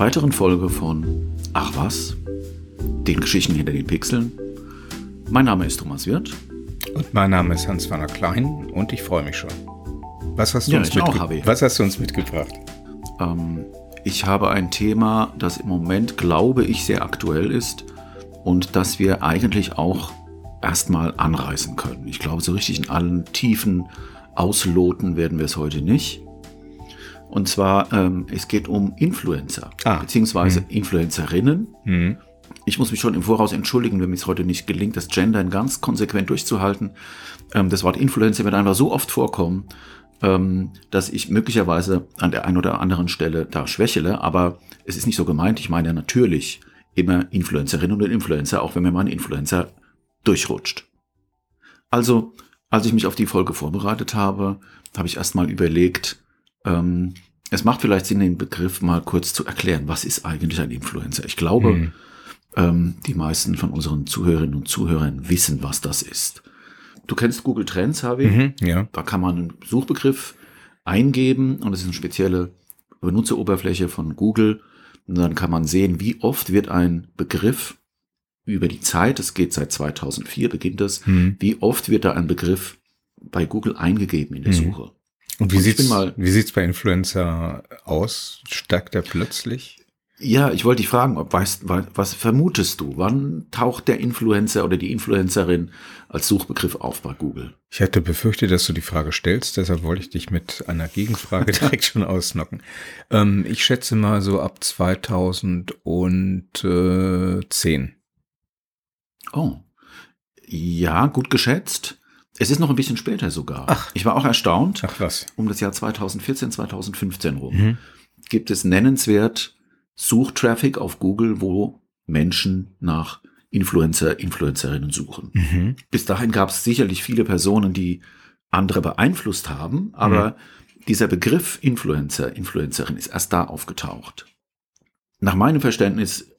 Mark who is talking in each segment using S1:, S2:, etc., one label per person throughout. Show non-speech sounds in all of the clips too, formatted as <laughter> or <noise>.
S1: weiteren Folge von Ach was, den Geschichten hinter den Pixeln. Mein Name ist Thomas Wirth.
S2: Und mein Name ist Hans-Werner Klein und ich freue mich schon. Was hast du,
S1: Ja,
S2: uns, mitge was hast du uns mitgebracht?
S1: Ähm, ich habe ein Thema, das im Moment, glaube ich, sehr aktuell ist und das wir eigentlich auch erstmal anreißen können. Ich glaube, so richtig in allen Tiefen ausloten werden wir es heute nicht. Und zwar, ähm, es geht um Influencer,
S2: Ah.
S1: beziehungsweise Influencerinnen.
S2: Hm.
S1: Ich muss mich schon im Voraus entschuldigen, wenn mir es heute nicht gelingt, das Gendern ganz konsequent durchzuhalten. Ähm, das Wort Influencer wird einfach so oft vorkommen, ähm, dass ich möglicherweise an der einen oder anderen Stelle da schwächele, aber es ist nicht so gemeint. Ich meine natürlich immer Influencerinnen und Influencer, auch wenn mir mal ein Influencer durchrutscht. Also, als ich mich auf die Folge vorbereitet habe, habe ich erstmal überlegt, ähm, es macht vielleicht Sinn, den Begriff mal kurz zu erklären. Was ist eigentlich ein Influencer? Ich glaube,
S2: Hm.
S1: ähm, die meisten von unseren Zuhörerinnen und Zuhörern wissen, was das ist. Du kennst Google Trends, Harvey?
S2: Mhm, ja.
S1: Da kann man einen Suchbegriff eingeben und es ist eine spezielle Benutzeroberfläche von Google. Und dann kann man sehen, wie oft wird ein Begriff über die Zeit, es geht seit 2004, beginnt es,
S2: Hm.
S1: wie oft wird da ein Begriff bei Google eingegeben in der
S2: Mhm.
S1: Suche.
S2: Und wie
S1: Und
S2: sieht's,
S1: mal-
S2: wie sieht's bei Influencer aus? Steigt er plötzlich?
S1: Ja, ich wollte dich fragen, ob weißt, wa- was vermutest du? Wann taucht der Influencer oder die Influencerin als Suchbegriff auf bei Google?
S2: Ich hätte befürchtet, dass du die Frage stellst, deshalb wollte ich dich mit einer Gegenfrage <laughs> direkt schon ausnocken. Ähm, ich schätze mal so ab 2010.
S1: Oh. Ja, gut geschätzt. Es ist noch ein bisschen später sogar.
S2: Ach.
S1: Ich war auch erstaunt.
S2: Ach was.
S1: Um das Jahr 2014, 2015 rum
S2: Mhm.
S1: gibt es nennenswert Suchtraffic auf Google, wo Menschen nach Influencer, Influencerinnen suchen.
S2: Mhm.
S1: Bis dahin gab es sicherlich viele Personen, die andere beeinflusst haben, aber dieser Begriff Influencer, Influencerin ist erst da aufgetaucht. Nach meinem Verständnis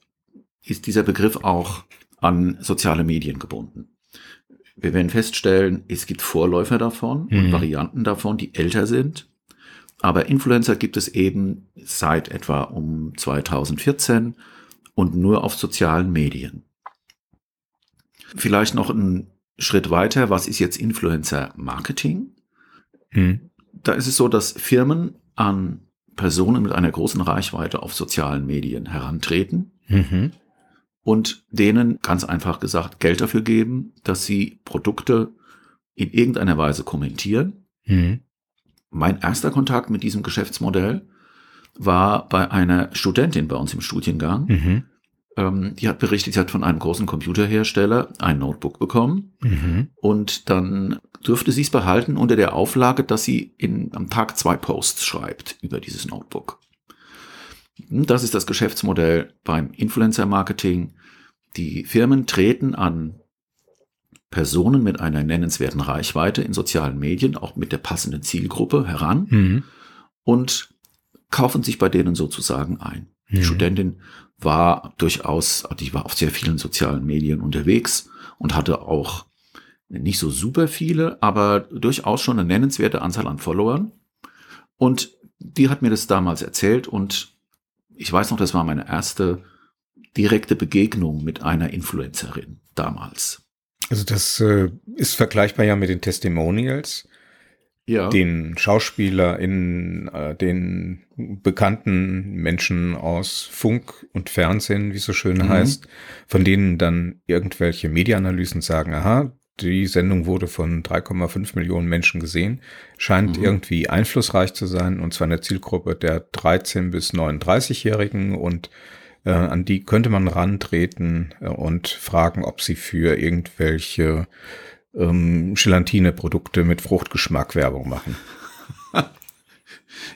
S1: ist dieser Begriff auch an soziale Medien gebunden. Wir werden feststellen, es gibt Vorläufer davon und
S2: Mhm.
S1: Varianten davon, die älter sind. Aber Influencer gibt es eben seit etwa um 2014 und nur auf sozialen Medien. Vielleicht noch einen Schritt weiter. Was ist jetzt Influencer Marketing?
S2: Mhm.
S1: Da ist es so, dass Firmen an Personen mit einer großen Reichweite auf sozialen Medien herantreten
S2: Mhm.
S1: Und denen ganz einfach gesagt Geld dafür geben, dass sie Produkte in irgendeiner Weise kommentieren.
S2: Mhm.
S1: Mein erster Kontakt mit diesem Geschäftsmodell war bei einer Studentin bei uns im Studiengang.
S2: Mhm.
S1: Ähm, die hat berichtet, sie hat von einem großen Computerhersteller ein Notebook bekommen
S2: Mhm.
S1: und dann dürfte sie es behalten unter der Auflage, dass sie in, am Tag zwei Posts schreibt über dieses Notebook. Das ist das Geschäftsmodell beim Influencer-Marketing. Die Firmen treten an Personen mit einer nennenswerten Reichweite in sozialen Medien, auch mit der passenden Zielgruppe heran
S2: Mhm.
S1: und kaufen sich bei denen sozusagen ein. Die
S2: Mhm.
S1: Studentin war durchaus, die war auf sehr vielen sozialen Medien unterwegs und hatte auch nicht so super viele, aber durchaus schon eine nennenswerte Anzahl an Followern. Und die hat mir das damals erzählt und ich weiß noch, das war meine erste direkte Begegnung mit einer Influencerin damals.
S2: Also das äh, ist vergleichbar ja mit den Testimonials.
S1: Ja.
S2: den SchauspielerInnen, äh, den bekannten Menschen aus Funk und Fernsehen, wie es so schön
S1: Mhm.
S2: heißt, von denen dann irgendwelche Mediaanalysen sagen, aha, die Sendung wurde von 3,5 Millionen Menschen gesehen, scheint
S1: Mhm.
S2: irgendwie einflussreich zu sein, und zwar in der Zielgruppe der 13- bis 39-Jährigen und äh, an die könnte man rantreten äh, und fragen, ob sie für irgendwelche ähm, Gelatine-Produkte mit Fruchtgeschmack Werbung machen. <laughs>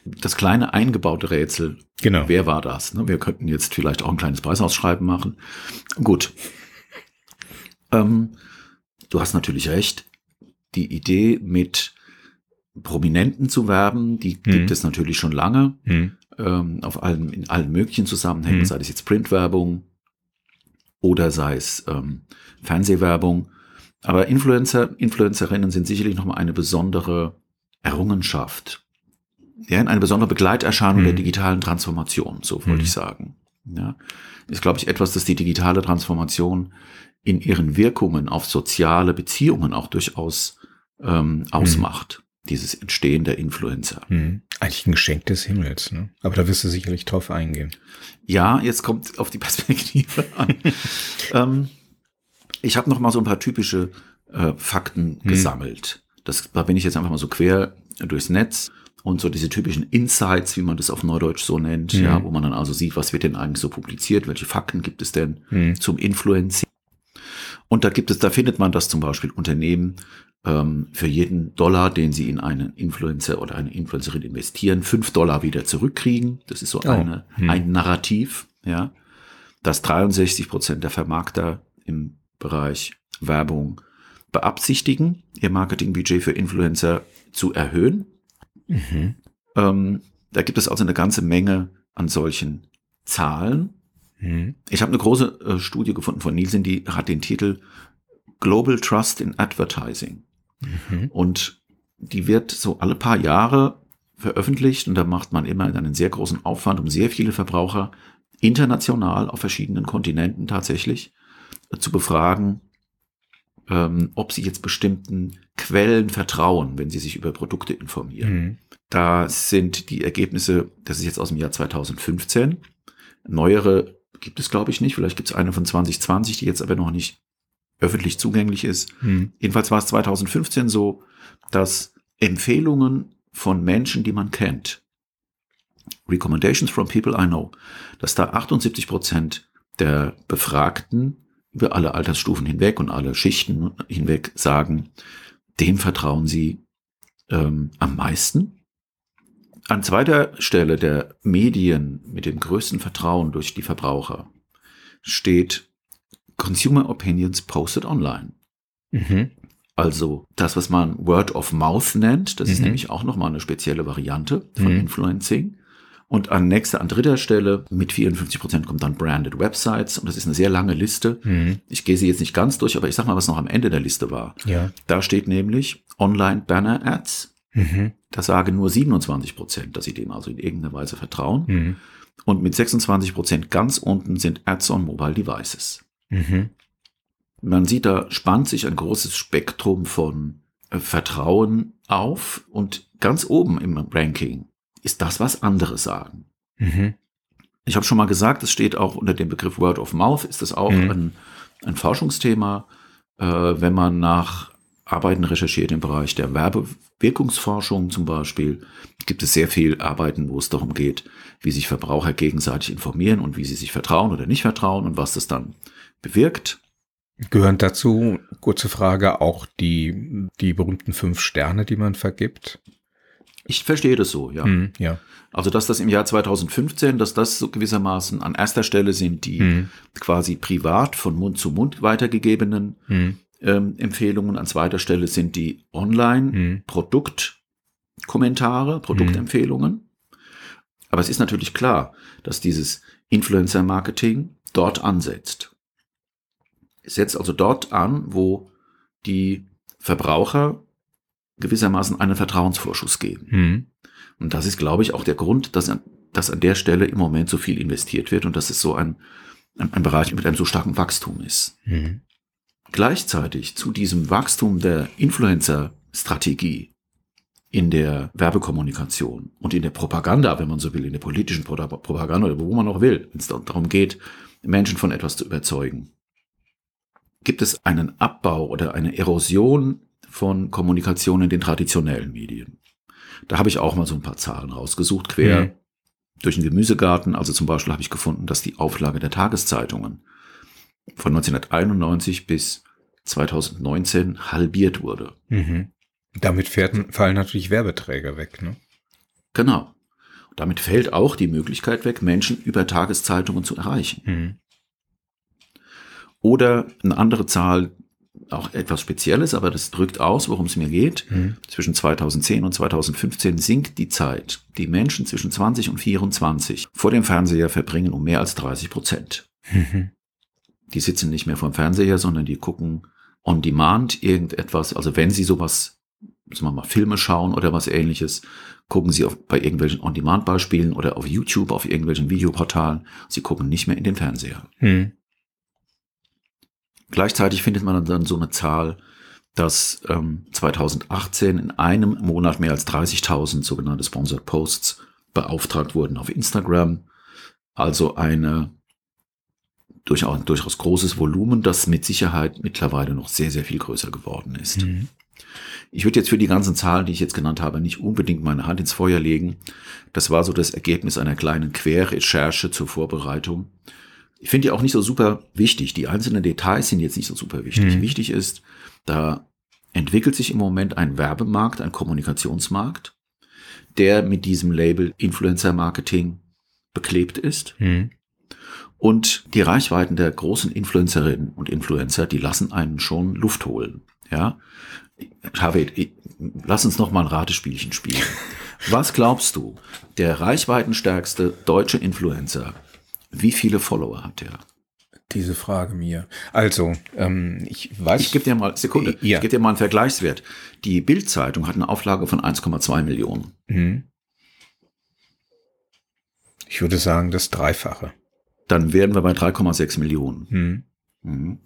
S1: Das kleine eingebaute Rätsel.
S2: Genau.
S1: Wer war das? Ne? Wir könnten jetzt vielleicht auch ein kleines Preisausschreiben machen. Gut. Ähm, du hast natürlich recht. Die Idee mit Prominenten zu werben, die
S2: Mhm.
S1: gibt es natürlich schon lange
S2: Hm.
S1: ähm, auf allen, in allen möglichen Zusammenhängen,
S2: Mhm.
S1: sei es jetzt Printwerbung oder sei es ähm, Fernsehwerbung. Aber Influencer, Influencerinnen sind sicherlich nochmal eine besondere Errungenschaft. Ja, eine besondere Begleiterscheinung
S2: Mhm.
S1: der digitalen Transformation, so wollte
S2: Mhm.
S1: ich sagen. Ja, ist, glaube ich, etwas, das die digitale Transformation in ihren Wirkungen auf soziale Beziehungen auch durchaus ähm, ausmacht. Dieses Entstehen der Influencer.
S2: Hm. Eigentlich ein Geschenk des Himmels, ne? Aber da wirst du sicherlich drauf eingehen.
S1: Ja, jetzt kommt auf die Perspektive <laughs> an. ähm, ich habe noch mal so ein paar typische äh, Fakten
S2: Hm.
S1: gesammelt. Das, da bin ich jetzt einfach mal so quer durchs Netz und so diese typischen Insights, wie man das auf Neudeutsch so nennt,
S2: Hm.
S1: ja, wo man dann also sieht, was wird denn eigentlich so publiziert, welche Fakten gibt es denn
S2: Hm.
S1: zum Influencing. Und da gibt es, da findet man, dass zum Beispiel Unternehmen ähm, für jeden Dollar, den sie in einen Influencer oder eine Influencerin investieren, fünf Dollar wieder zurückkriegen. Das ist so
S2: Oh.
S1: eine,
S2: Hm.
S1: ein Narrativ, ja, dass 63 Prozent der Vermarkter im Bereich Werbung beabsichtigen, ihr Marketingbudget für Influencer zu erhöhen.
S2: Mhm.
S1: Ähm, da gibt es also eine ganze Menge an solchen Zahlen.
S2: Hm.
S1: Ich habe eine große äh, Studie gefunden von Nielsen, die hat den Titel Global Trust in Advertising.
S2: Mhm.
S1: Und die wird so alle paar Jahre veröffentlicht und da macht man immer einen sehr großen Aufwand, um sehr viele Verbraucher international auf verschiedenen Kontinenten tatsächlich äh, zu befragen, ähm, ob sie jetzt bestimmten Quellen vertrauen, wenn sie sich über Produkte informieren.
S2: Hm.
S1: Da sind die Ergebnisse, das ist jetzt aus dem Jahr 2015. Neuere gibt es, glaube ich, nicht. Vielleicht gibt es eine von 2020, die jetzt aber noch nicht öffentlich zugänglich ist.
S2: Hm.
S1: Jedenfalls war es 2015 so, dass Empfehlungen von Menschen, die man kennt, Recommendations from people I know, dass da 78 Prozent der Befragten über alle Altersstufen hinweg und alle Schichten hinweg sagen, dem vertrauen sie ähm, am meisten. An zweiter Stelle der Medien mit dem größten Vertrauen durch die Verbraucher steht Consumer Opinions Posted Online.
S2: Mhm.
S1: Also das, was man Word of Mouth nennt, das ist
S2: Mhm.
S1: nämlich auch nochmal eine spezielle Variante von
S2: Mhm.
S1: Influencing. Und an nächster, an dritter Stelle mit 54 Prozent kommt dann Branded Websites und das ist eine sehr lange Liste.
S2: Hm.
S1: Ich gehe sie jetzt nicht ganz durch, aber ich sag mal, was noch am Ende der Liste war.
S2: Ja.
S1: Da steht nämlich Online Banner Ads.
S2: Mhm.
S1: Da sagen nur 27 Prozent, dass sie dem also in irgendeiner Weise vertrauen.
S2: Mhm.
S1: Und mit 26 Prozent ganz unten sind Ads on Mobile Devices.
S2: Mhm.
S1: Man sieht, da spannt sich ein großes Spektrum von äh, Vertrauen auf und ganz oben im Ranking ist das, was andere sagen.
S2: Mhm.
S1: Ich habe schon mal gesagt, es steht auch unter dem Begriff Word of Mouth, ist das auch
S2: Mhm.
S1: ein, ein Forschungsthema, äh, wenn man nach Arbeiten recherchiert im Bereich der Werbewirkungsforschung zum Beispiel, gibt es sehr viel Arbeiten, wo es darum geht, wie sich Verbraucher gegenseitig informieren und wie sie sich vertrauen oder nicht vertrauen und was das dann bewirkt.
S2: Gehören dazu, kurze Frage, auch die, die berühmten fünf Sterne, die man vergibt?
S1: Ich verstehe das so, ja.
S2: Hm, ja.
S1: Also, dass das im Jahr 2015, dass das so gewissermaßen an erster Stelle sind die
S2: Hm,
S1: quasi privat von Mund zu Mund weitergegebenen
S2: hm,
S1: ähm, Empfehlungen. An zweiter Stelle sind die online
S2: hm,
S1: Produktkommentare, Produktempfehlungen. Aber es ist natürlich klar, dass dieses Influencer-Marketing dort ansetzt. Es setzt also dort an, wo die Verbraucher gewissermaßen einen Vertrauensvorschuss geben.
S2: hm,
S1: Und das ist, glaube ich, auch der Grund, dass an, dass an der Stelle im Moment so viel investiert wird und dass es so ein, ein, ein Bereich mit einem so starken Wachstum ist.
S2: hm,
S1: Gleichzeitig zu diesem Wachstum der Influencer-Strategie in der Werbekommunikation und in der Propaganda, wenn man so will, in der politischen Pro- Propaganda oder wo man auch will, wenn es da- darum geht, Menschen von etwas zu überzeugen, gibt es einen Abbau oder eine Erosion von Kommunikation in den traditionellen Medien. Da habe ich auch mal so ein paar Zahlen rausgesucht, quer
S2: Hm.
S1: durch den Gemüsegarten. Also zum Beispiel habe ich gefunden, dass die Auflage der Tageszeitungen von 1991 bis 2019 halbiert wurde.
S2: mhm. Damit fallen natürlich Werbeträger weg, ne?
S1: Genau. Damit fällt auch die Möglichkeit weg, Menschen über Tageszeitungen zu erreichen.
S2: Mhm.
S1: Oder eine andere Zahl, auch etwas Spezielles, aber das drückt aus, worum es mir geht.
S2: Mhm.
S1: Zwischen 2010 und 2015 sinkt die Zeit, die Menschen zwischen 20 und 24 vor dem Fernseher verbringen, um mehr als 30 Prozent.
S2: Mhm.
S1: Die sitzen nicht mehr vor dem Fernseher, sondern die gucken on demand irgendetwas. Also wenn sie sowas, sagen wir mal, Filme schauen oder was ähnliches, gucken sie auf, bei irgendwelchen On-Demand-Beispielen oder auf YouTube, auf irgendwelchen Videoportalen. Sie gucken nicht mehr in den Fernseher.
S2: Mhm.
S1: Gleichzeitig findet man dann so eine Zahl, dass ähm, 2018 in einem Monat mehr als 30.000 sogenannte Sponsored Posts beauftragt wurden auf Instagram. Also eine durchaus, durchaus großes Volumen, das mit Sicherheit mittlerweile noch sehr, sehr viel größer geworden ist.
S2: Mhm.
S1: Ich würde jetzt für die ganzen Zahlen, die ich jetzt genannt habe, nicht unbedingt meine Hand ins Feuer legen. Das war so das Ergebnis einer kleinen Querrecherche zur Vorbereitung. Ich finde die auch nicht so super wichtig. Die einzelnen Details sind jetzt nicht so super wichtig.
S2: Mhm.
S1: Wichtig ist, da entwickelt sich im Moment ein Werbemarkt, ein Kommunikationsmarkt, der mit diesem Label Influencer Marketing beklebt ist.
S2: Mhm.
S1: Und die Reichweiten der großen Influencerinnen und Influencer, die lassen einen schon Luft holen. Ja, Javid, ich- lass uns noch mal ein Ratespielchen spielen. Was glaubst du, der reichweitenstärkste deutsche Influencer, wie viele Follower hat der?
S2: Diese Frage mir. Also, ähm, ich weiß.
S1: Ich gebe dir mal, Sekunde,
S2: Ja.
S1: ich gebe dir mal einen Vergleichswert. Die Bild-Zeitung hat eine Auflage von 1,2 Millionen.
S2: Mhm. Ich würde sagen, das Dreifache.
S1: Dann wären wir bei 3,6 Millionen.
S2: Mhm.
S1: Mhm.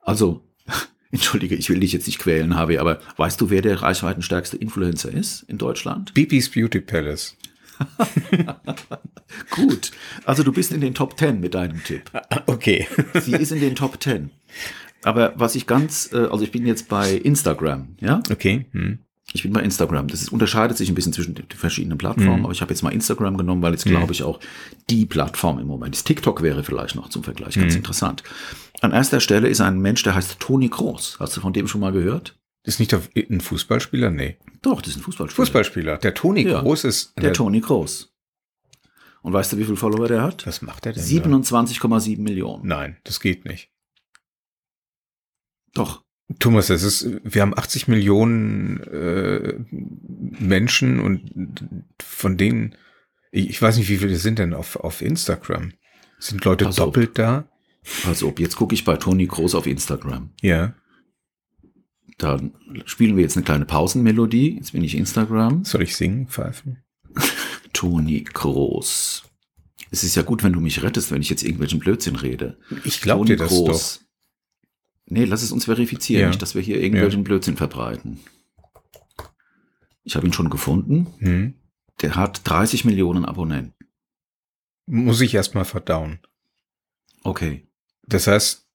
S1: Also, <laughs> entschuldige, ich will dich jetzt nicht quälen, Harvey, aber weißt du, wer der reichweitenstärkste Influencer ist in Deutschland?
S2: Bibis Beauty Palace. <laughs>
S1: Gut. Also du bist in den Top 10 mit deinem Tipp. <laughs>
S2: Okay.
S1: Sie ist in den Top 10. Aber was ich ganz, äh, also ich bin jetzt bei Instagram, ja?
S2: Okay. Mhm.
S1: Ich bin bei Instagram. Das ist, unterscheidet sich ein bisschen zwischen den verschiedenen Plattformen,
S2: Mhm.
S1: aber ich habe jetzt mal Instagram genommen, weil jetzt glaube ich auch die Plattform im Moment ist. TikTok wäre vielleicht noch zum Vergleich ganz
S2: Mhm.
S1: interessant. An erster Stelle ist ein Mensch, der heißt Toni Kroos. Hast du von dem schon mal gehört?
S2: Ist nicht der- ein Fußballspieler? Nee.
S1: Doch, das ist ein Fußballspieler.
S2: Fußballspieler. Der Toni
S1: Ja.
S2: Groß ist.
S1: Der Toni Kroos. Und weißt du, wie viele Follower der hat?
S2: Was macht der denn? da?
S1: 27,7 Millionen.
S2: Nein, das geht nicht.
S1: Doch.
S2: Thomas, das ist, wir haben 80 Millionen äh, Menschen und von denen, ich, ich weiß nicht, wie viele sind denn auf, auf Instagram? Sind Leute
S1: auf.
S2: doppelt da?
S1: Also, ob jetzt gucke ich bei Toni Kroos auf Instagram.
S2: Ja.
S1: Dann spielen wir jetzt eine kleine Pausenmelodie. Jetzt bin ich Instagram.
S2: Soll ich singen, pfeifen? <laughs>
S1: Toni Kroos. Es ist ja gut, wenn du mich rettest, wenn ich jetzt irgendwelchen Blödsinn rede.
S2: Ich glaube dir das doch.
S1: Nee, lass es uns verifizieren,
S2: Ja.
S1: nicht, dass wir hier irgendwelchen Blödsinn verbreiten. Ich habe ihn schon gefunden.
S2: Hm.
S1: Der hat 30 Millionen Abonnenten.
S2: Muss ich erstmal verdauen.
S1: Okay.
S2: Das heißt,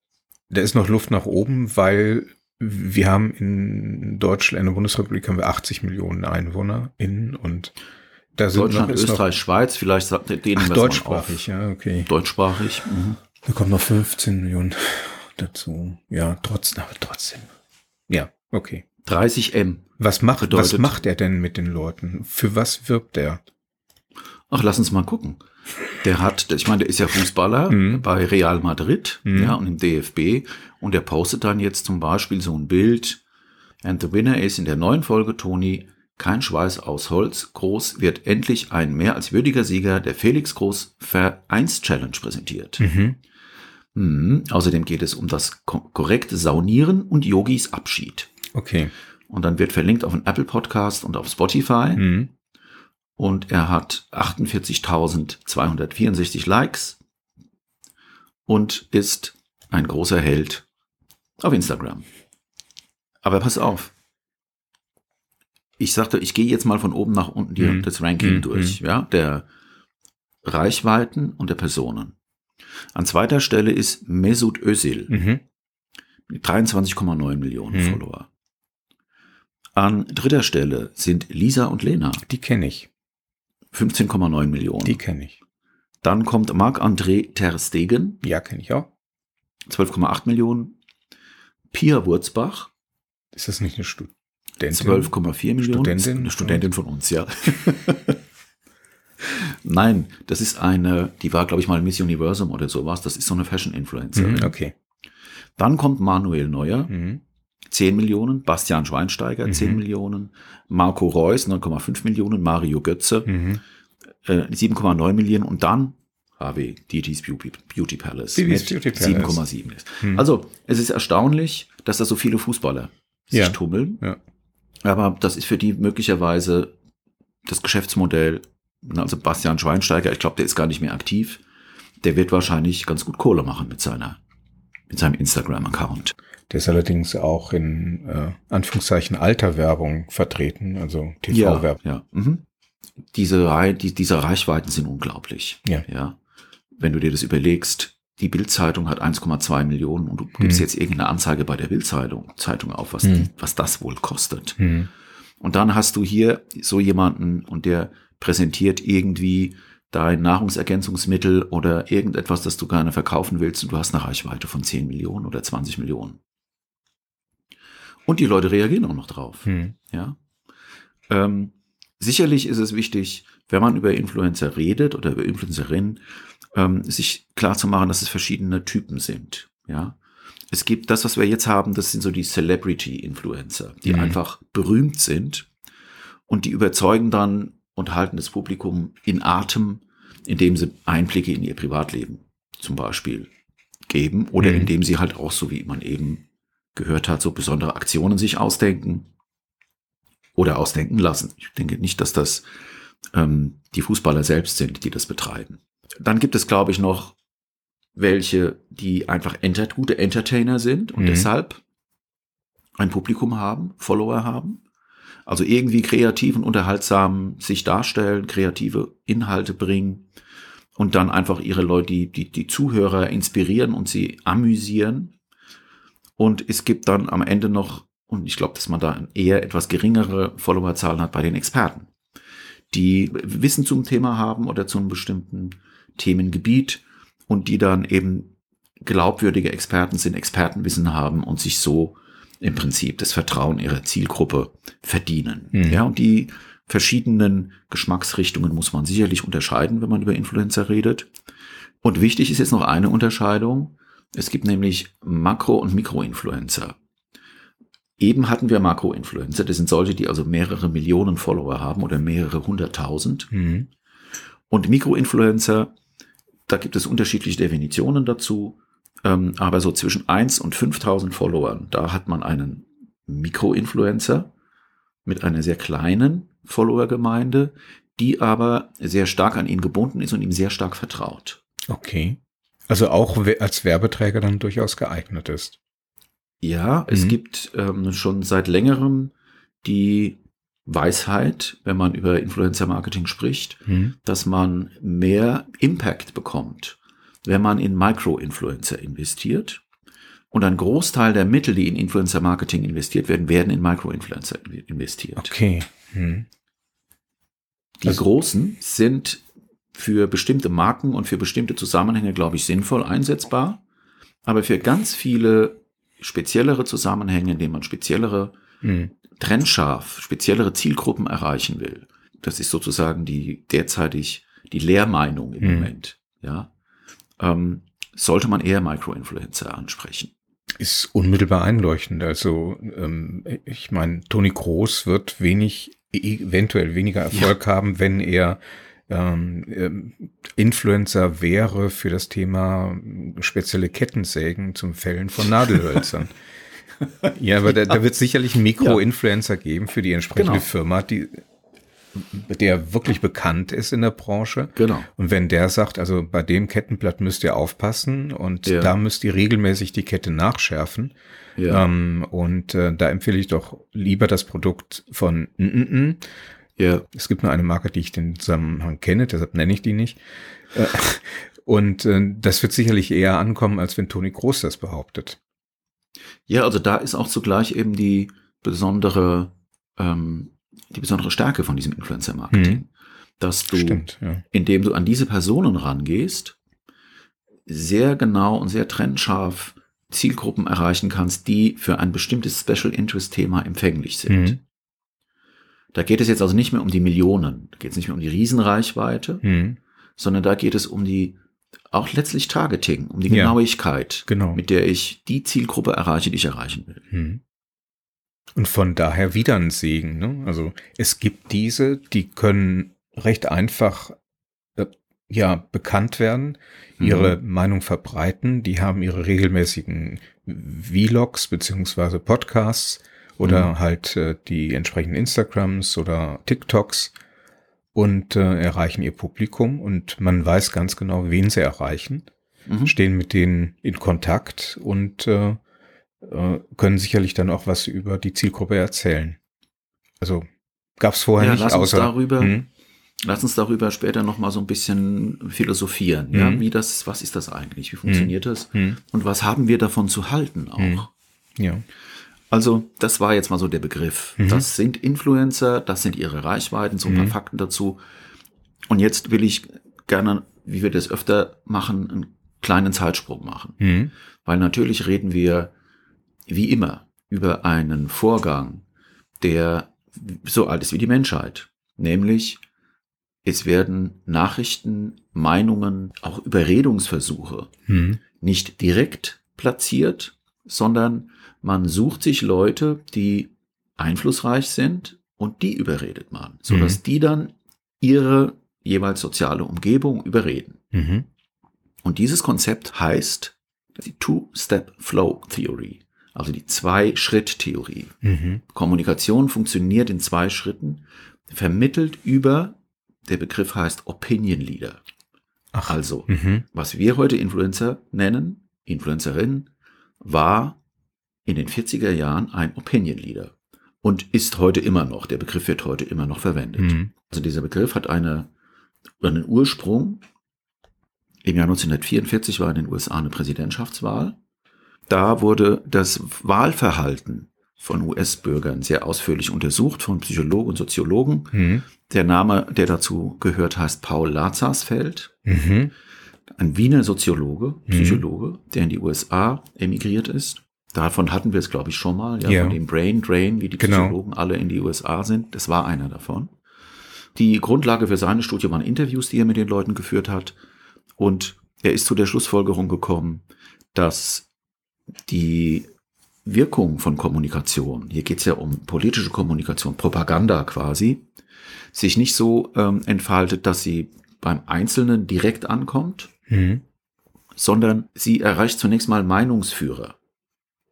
S2: da ist noch Luft nach oben, weil wir haben in Deutschland, in der Bundesrepublik haben wir 80 Millionen EinwohnerInnen und da sind
S1: Deutschland,
S2: noch,
S1: Österreich, Schweiz, vielleicht sagt- denen
S2: noch, ach, deutschsprachig, ja, okay.
S1: Deutschsprachig. Mhm.
S2: Da kommen noch 15 Millionen dazu. Ja, trotzdem, aber trotzdem. Ja, okay.
S1: 30 M.
S2: Was macht, was
S1: Bedeutet-
S2: macht er denn mit den Leuten? Für was wirbt er?
S1: Ach, lass uns mal gucken. Der hat, ich meine, der ist ja Fußballer
S2: Mhm.
S1: bei Real Madrid
S2: Mhm.
S1: ja, und im DFB und der postet dann jetzt zum Beispiel so ein Bild. And the winner is in der neuen Folge Toni, kein Schweiß aus Holz. Groß wird endlich ein mehr als würdiger Sieger der Felix Groß Vereins Challenge präsentiert.
S2: Mhm.
S1: Mhm. Außerdem geht es um das ko korrekte Saunieren und Yogis Abschied.
S2: Okay.
S1: Und dann wird verlinkt auf einen Apple Podcast und auf Spotify.
S2: Mhm.
S1: und er hat 48.264 Likes und ist ein großer Held auf Instagram. Aber pass auf. Ich sagte, ich gehe jetzt mal von oben nach unten die,
S2: Mhm.
S1: das Ranking
S2: Mhm.
S1: durch, ja, der Reichweiten und der Personen. An zweiter Stelle ist Mesut Özil
S2: Mhm.
S1: mit 23,9 Millionen
S2: Mhm.
S1: Follower. An dritter Stelle sind Lisa und Lena,
S2: Die kenne ich.
S1: 15,9 Millionen.
S2: Die kenne ich.
S1: Dann kommt Marc-André Ter Stegen,
S2: Ja, kenne ich auch.
S1: 12,8 Millionen. Pia Wurzbach,
S2: Ist das nicht eine Studentin?
S1: 12,4 Millionen.
S2: Studentin?
S1: Eine Studentin von uns, ja. <laughs> Nein, das ist eine, die war, glaube ich, mal Miss Universum oder sowas. Das ist so eine Fashion-Influencerin.
S2: Mhm, okay.
S1: Dann kommt Manuel Neuer,
S2: Mhm.
S1: 10 Millionen, Bastian Schweinsteiger, 10
S2: Mhm.
S1: Millionen, Marco Reus, 9,5 Millionen, Mario Götze,
S2: Mhm.
S1: äh, 7,9 Millionen und dann HW, DT's Beauty, Beauty Palace, mit
S2: Beauty Palace.
S1: 7,7 ist.
S2: Mhm.
S1: Also, es ist erstaunlich, dass da so viele Fußballer sich
S2: Ja.
S1: tummeln.
S2: Ja.
S1: Aber das ist für die möglicherweise das Geschäftsmodell. Also Bastian Schweinsteiger, ich glaube, der ist gar nicht mehr aktiv. Der wird wahrscheinlich ganz gut Kohle machen mit seiner, mit seinem Instagram-Account.
S2: Der ist allerdings auch in äh, Anführungszeichen alter Werbung vertreten, also
S1: Ja,
S2: TV-Werbung.
S1: ja. Mhm. Diese, die, diese Reichweiten sind unglaublich.
S2: Ja.
S1: ja. Wenn du dir das überlegst, die Bild-Zeitung hat 1,2 Millionen und du gibst
S2: Hm.
S1: jetzt irgendeine Anzeige bei der Bild-Zeitung Zeitung auf, was,
S2: Hm.
S1: was das wohl kostet.
S2: Mhm.
S1: Und dann hast du hier so jemanden und der präsentiert irgendwie dein Nahrungsergänzungsmittel oder irgendetwas, das du gerne verkaufen willst und du hast eine Reichweite von 10 Millionen oder 20 Millionen. Und die Leute reagieren auch noch drauf.
S2: Mhm.
S1: Ja. Ähm, sicherlich ist es wichtig, wenn man über Influencer redet oder über Influencerinnen, ähm, sich klar zu machen, dass es verschiedene Typen sind. Ja. Es gibt das, was wir jetzt haben, das sind so die Celebrity-Influencer, die
S2: Mhm.
S1: einfach berühmt sind und die überzeugen dann und halten das Publikum in Atem, indem sie Einblicke in ihr Privatleben zum Beispiel geben oder
S2: Mhm.
S1: indem sie halt auch, so wie man eben gehört hat, so besondere Aktionen sich ausdenken oder ausdenken lassen. Ich denke nicht, dass das ähm, die Fußballer selbst sind, die das betreiben. Dann gibt es, glaube ich, noch welche, die einfach enter gute Entertainer sind und
S2: Mhm.
S1: deshalb ein Publikum haben, Follower haben. Also irgendwie kreativ und unterhaltsam sich darstellen, kreative Inhalte bringen und dann einfach ihre Leute, die, die, die Zuhörer inspirieren und sie amüsieren. Und es gibt dann am Ende noch, und ich glaube, dass man da eher etwas geringere Followerzahlen hat bei den Experten, die Wissen zum Thema haben oder zu einem bestimmten Themengebiet und die dann eben glaubwürdige Experten sind, Expertenwissen haben und sich so im Prinzip das Vertrauen ihrer Zielgruppe verdienen.
S2: Mhm.
S1: Ja, und die verschiedenen Geschmacksrichtungen muss man sicherlich unterscheiden, wenn man über Influencer redet. Und wichtig ist jetzt noch eine Unterscheidung. Es gibt nämlich Makro- und Mikroinfluencer. Eben hatten wir Makroinfluencer. Das sind solche, die also mehrere Millionen Follower haben oder mehrere hunderttausend.
S2: Mhm.
S1: Und Mikroinfluencer, da gibt es unterschiedliche Definitionen dazu. Ähm, aber so zwischen 1 und 5000 Followern, da hat man einen Mikroinfluencer mit einer sehr kleinen Followergemeinde, die aber sehr stark an ihn gebunden ist und ihm sehr stark vertraut.
S2: Okay. Also auch als Werbeträger dann durchaus geeignet ist.
S1: Ja, es
S2: Mhm.
S1: gibt ähm, schon seit längerem die Weisheit, wenn man über Influencer-Marketing spricht,
S2: Mhm.
S1: dass man mehr Impact bekommt, wenn man in Micro-Influencer investiert. Und ein Großteil der Mittel, die in Influencer-Marketing investiert werden, werden in Micro-Influencer in- investiert.
S2: Okay. Mhm.
S1: Die
S2: Also-
S1: großen sind für bestimmte Marken und für bestimmte Zusammenhänge, glaube ich, sinnvoll einsetzbar. Aber für ganz viele speziellere Zusammenhänge, in denen man speziellere
S2: Mhm.
S1: trennscharf speziellere Zielgruppen erreichen will, das ist sozusagen die derzeitig die Lehrmeinung im
S2: Mhm.
S1: Moment, ja, ähm, sollte man eher Microinfluencer ansprechen.
S2: Ist unmittelbar einleuchtend. Also ähm, ich meine, Toni Groß wird wenig, eventuell weniger Erfolg haben, wenn er ähm, ähm, Influencer wäre für das Thema ähm, spezielle Kettensägen zum Fällen von Nadelhölzern. <laughs> ja, aber da, da wird sicherlich einen Mikro-Influencer geben für die entsprechende
S1: Genau.
S2: Firma, die der wirklich bekannt ist in der Branche.
S1: Genau.
S2: Und wenn der sagt, also bei dem Kettenblatt müsst ihr aufpassen und
S1: Ja.
S2: da müsst ihr regelmäßig die Kette nachschärfen.
S1: Ja,
S2: Ähm, und äh, da empfehle ich doch lieber das Produkt von mm, mm, mm.
S1: ja,
S2: Es gibt nur eine Marke, die ich den Zusammenhang kenne, deshalb nenne ich die nicht. Äh, und äh, das wird sicherlich eher ankommen, als wenn Toni Groß das behauptet.
S1: ja, also da ist auch zugleich eben die besondere, ähm, die besondere Stärke von diesem Influencer-Marketing,
S2: Mhm.
S1: dass du
S2: Stimmt, ja.
S1: indem du an diese Personen rangehst, sehr genau und sehr trennscharf Zielgruppen erreichen kannst, die für ein bestimmtes Special Interest Thema empfänglich sind.
S2: Mhm.
S1: Da geht es jetzt also nicht mehr um die Millionen, da geht es nicht mehr um die Riesenreichweite,
S2: Mhm.
S1: sondern da geht es um die auch letztlich Targeting, um die
S2: Ja.
S1: Genauigkeit,
S2: Genau.
S1: mit der ich die Zielgruppe erreiche, die ich erreichen will.
S2: Mhm. Und von daher wieder ein Segen. Ne? Also es gibt diese, die können recht einfach äh, ja bekannt werden, ihre Meinung verbreiten. Die haben ihre regelmäßigen Vlogs beziehungsweise Podcasts oder halt äh, die entsprechenden Instagrams oder TikToks und äh, erreichen ihr Publikum und man weiß ganz genau, wen sie erreichen
S1: Mhm.
S2: stehen mit denen in Kontakt und äh, äh, können sicherlich dann auch was über die Zielgruppe erzählen. Also gab es vorher
S1: Ja,
S2: nicht
S1: lass uns
S2: außer
S1: darüber-
S2: Hm?
S1: Lass uns darüber später noch mal so ein bisschen philosophieren. Ja,
S2: Mhm.
S1: wie das, was ist das eigentlich? Wie funktioniert das?
S2: Hm?
S1: Und was haben wir davon zu halten auch?
S2: Mhm. Ja.
S1: Also, das war jetzt mal so der Begriff.
S2: Mhm.
S1: Das sind Influencer, das sind ihre Reichweiten, so ein paar
S2: Mhm.
S1: Fakten dazu. Und jetzt will ich gerne, wie wir das öfter machen, einen kleinen Zeitsprung machen.
S2: Hm?
S1: Weil natürlich reden wir, wie immer, über einen Vorgang, der so alt ist wie die Menschheit. Nämlich, es werden Nachrichten, Meinungen, auch Überredungsversuche
S2: Hm?
S1: nicht direkt platziert, sondern man sucht sich Leute, die einflussreich sind und die überredet man, sodass
S2: Mhm.
S1: die dann ihre jeweils soziale Umgebung überreden.
S2: Mhm.
S1: Und dieses Konzept heißt die Two-Step-Flow-Theory, also die Zwei-Schritt-Theorie.
S2: Mhm.
S1: Kommunikation funktioniert in zwei Schritten, vermittelt über, der Begriff heißt Opinion Leader.
S2: Ach.
S1: Also,
S2: Mhm.
S1: was wir heute Influencer nennen, Influencerin, war in den 40er Jahren ein Opinion Leader und ist heute immer noch, der Begriff wird heute immer noch verwendet.
S2: Mhm.
S1: Also dieser Begriff hat eine, einen Ursprung. Im Jahr 1944 war in den USA eine Präsidentschaftswahl. Da wurde das Wahlverhalten von US-Bürgern sehr ausführlich untersucht von Psychologen und Soziologen.
S2: Mhm.
S1: Der Name, der dazu gehört, heißt Paul Lazarsfeld,
S2: Mhm.
S1: ein Wiener Soziologe, Psychologe, der in die USA emigriert ist. Davon hatten wir es, glaube ich, schon mal, ja,
S2: Ja.
S1: von dem Brain Drain, wie die
S2: Genau.
S1: Psychologen alle in die USA sind. Das war einer davon. Die Grundlage für seine Studie waren Interviews, die er mit den Leuten geführt hat. Und er ist zu der Schlussfolgerung gekommen, dass die Wirkung von Kommunikation, hier geht es ja um politische Kommunikation, Propaganda quasi, sich nicht so ähm, entfaltet, dass sie beim Einzelnen direkt ankommt,
S2: Mhm.
S1: sondern sie erreicht zunächst mal Meinungsführer,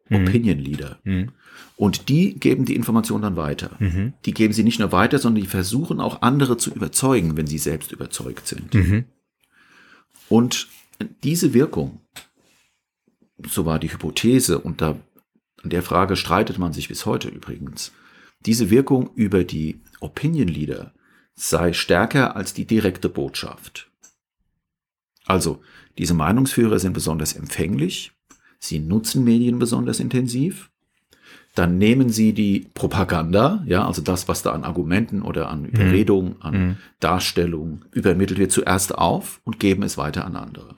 S2: Mhm.
S1: Opinion Leader.
S2: Mhm.
S1: Und die geben die Information dann weiter.
S2: Mhm.
S1: Die geben sie nicht nur weiter, sondern die versuchen auch andere zu überzeugen, wenn sie selbst überzeugt sind.
S2: Mhm.
S1: Und diese Wirkung, so war die Hypothese, und da an der Frage streitet man sich bis heute übrigens, diese Wirkung über die Opinion Leader sei stärker als die direkte Botschaft. Also, diese Meinungsführer sind besonders empfänglich, sie nutzen Medien besonders intensiv, dann nehmen sie die Propaganda, ja, also das, was da an Argumenten oder an Überredung, an
S2: Mhm.
S1: Darstellung übermittelt wird, zuerst auf und geben es weiter an andere.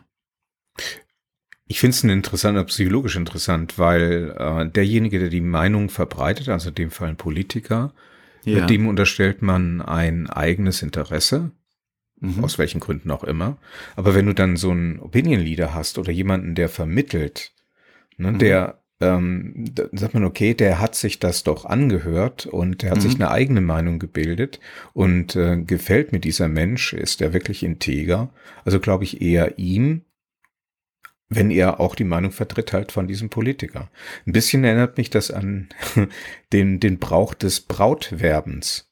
S2: Ich finde es ein interessanter, psychologisch interessant, weil äh, derjenige, der die Meinung verbreitet, also in dem Fall ein Politiker,
S1: Ja.
S2: dem unterstellt man ein eigenes Interesse,
S1: Mhm.
S2: aus welchen Gründen auch immer. Aber wenn du dann so einen Opinion Leader hast oder jemanden, der vermittelt, ne,
S1: Mhm.
S2: der ähm, da sagt man, okay, der hat sich das doch angehört und der hat
S1: Mhm.
S2: sich eine eigene Meinung gebildet und äh, gefällt mir dieser Mensch, ist er wirklich integer? Also glaube ich eher ihm, wenn er auch die Meinung vertritt halt von diesem Politiker. Ein bisschen erinnert mich das an <laughs> den, den Brauch des Brautwerbens.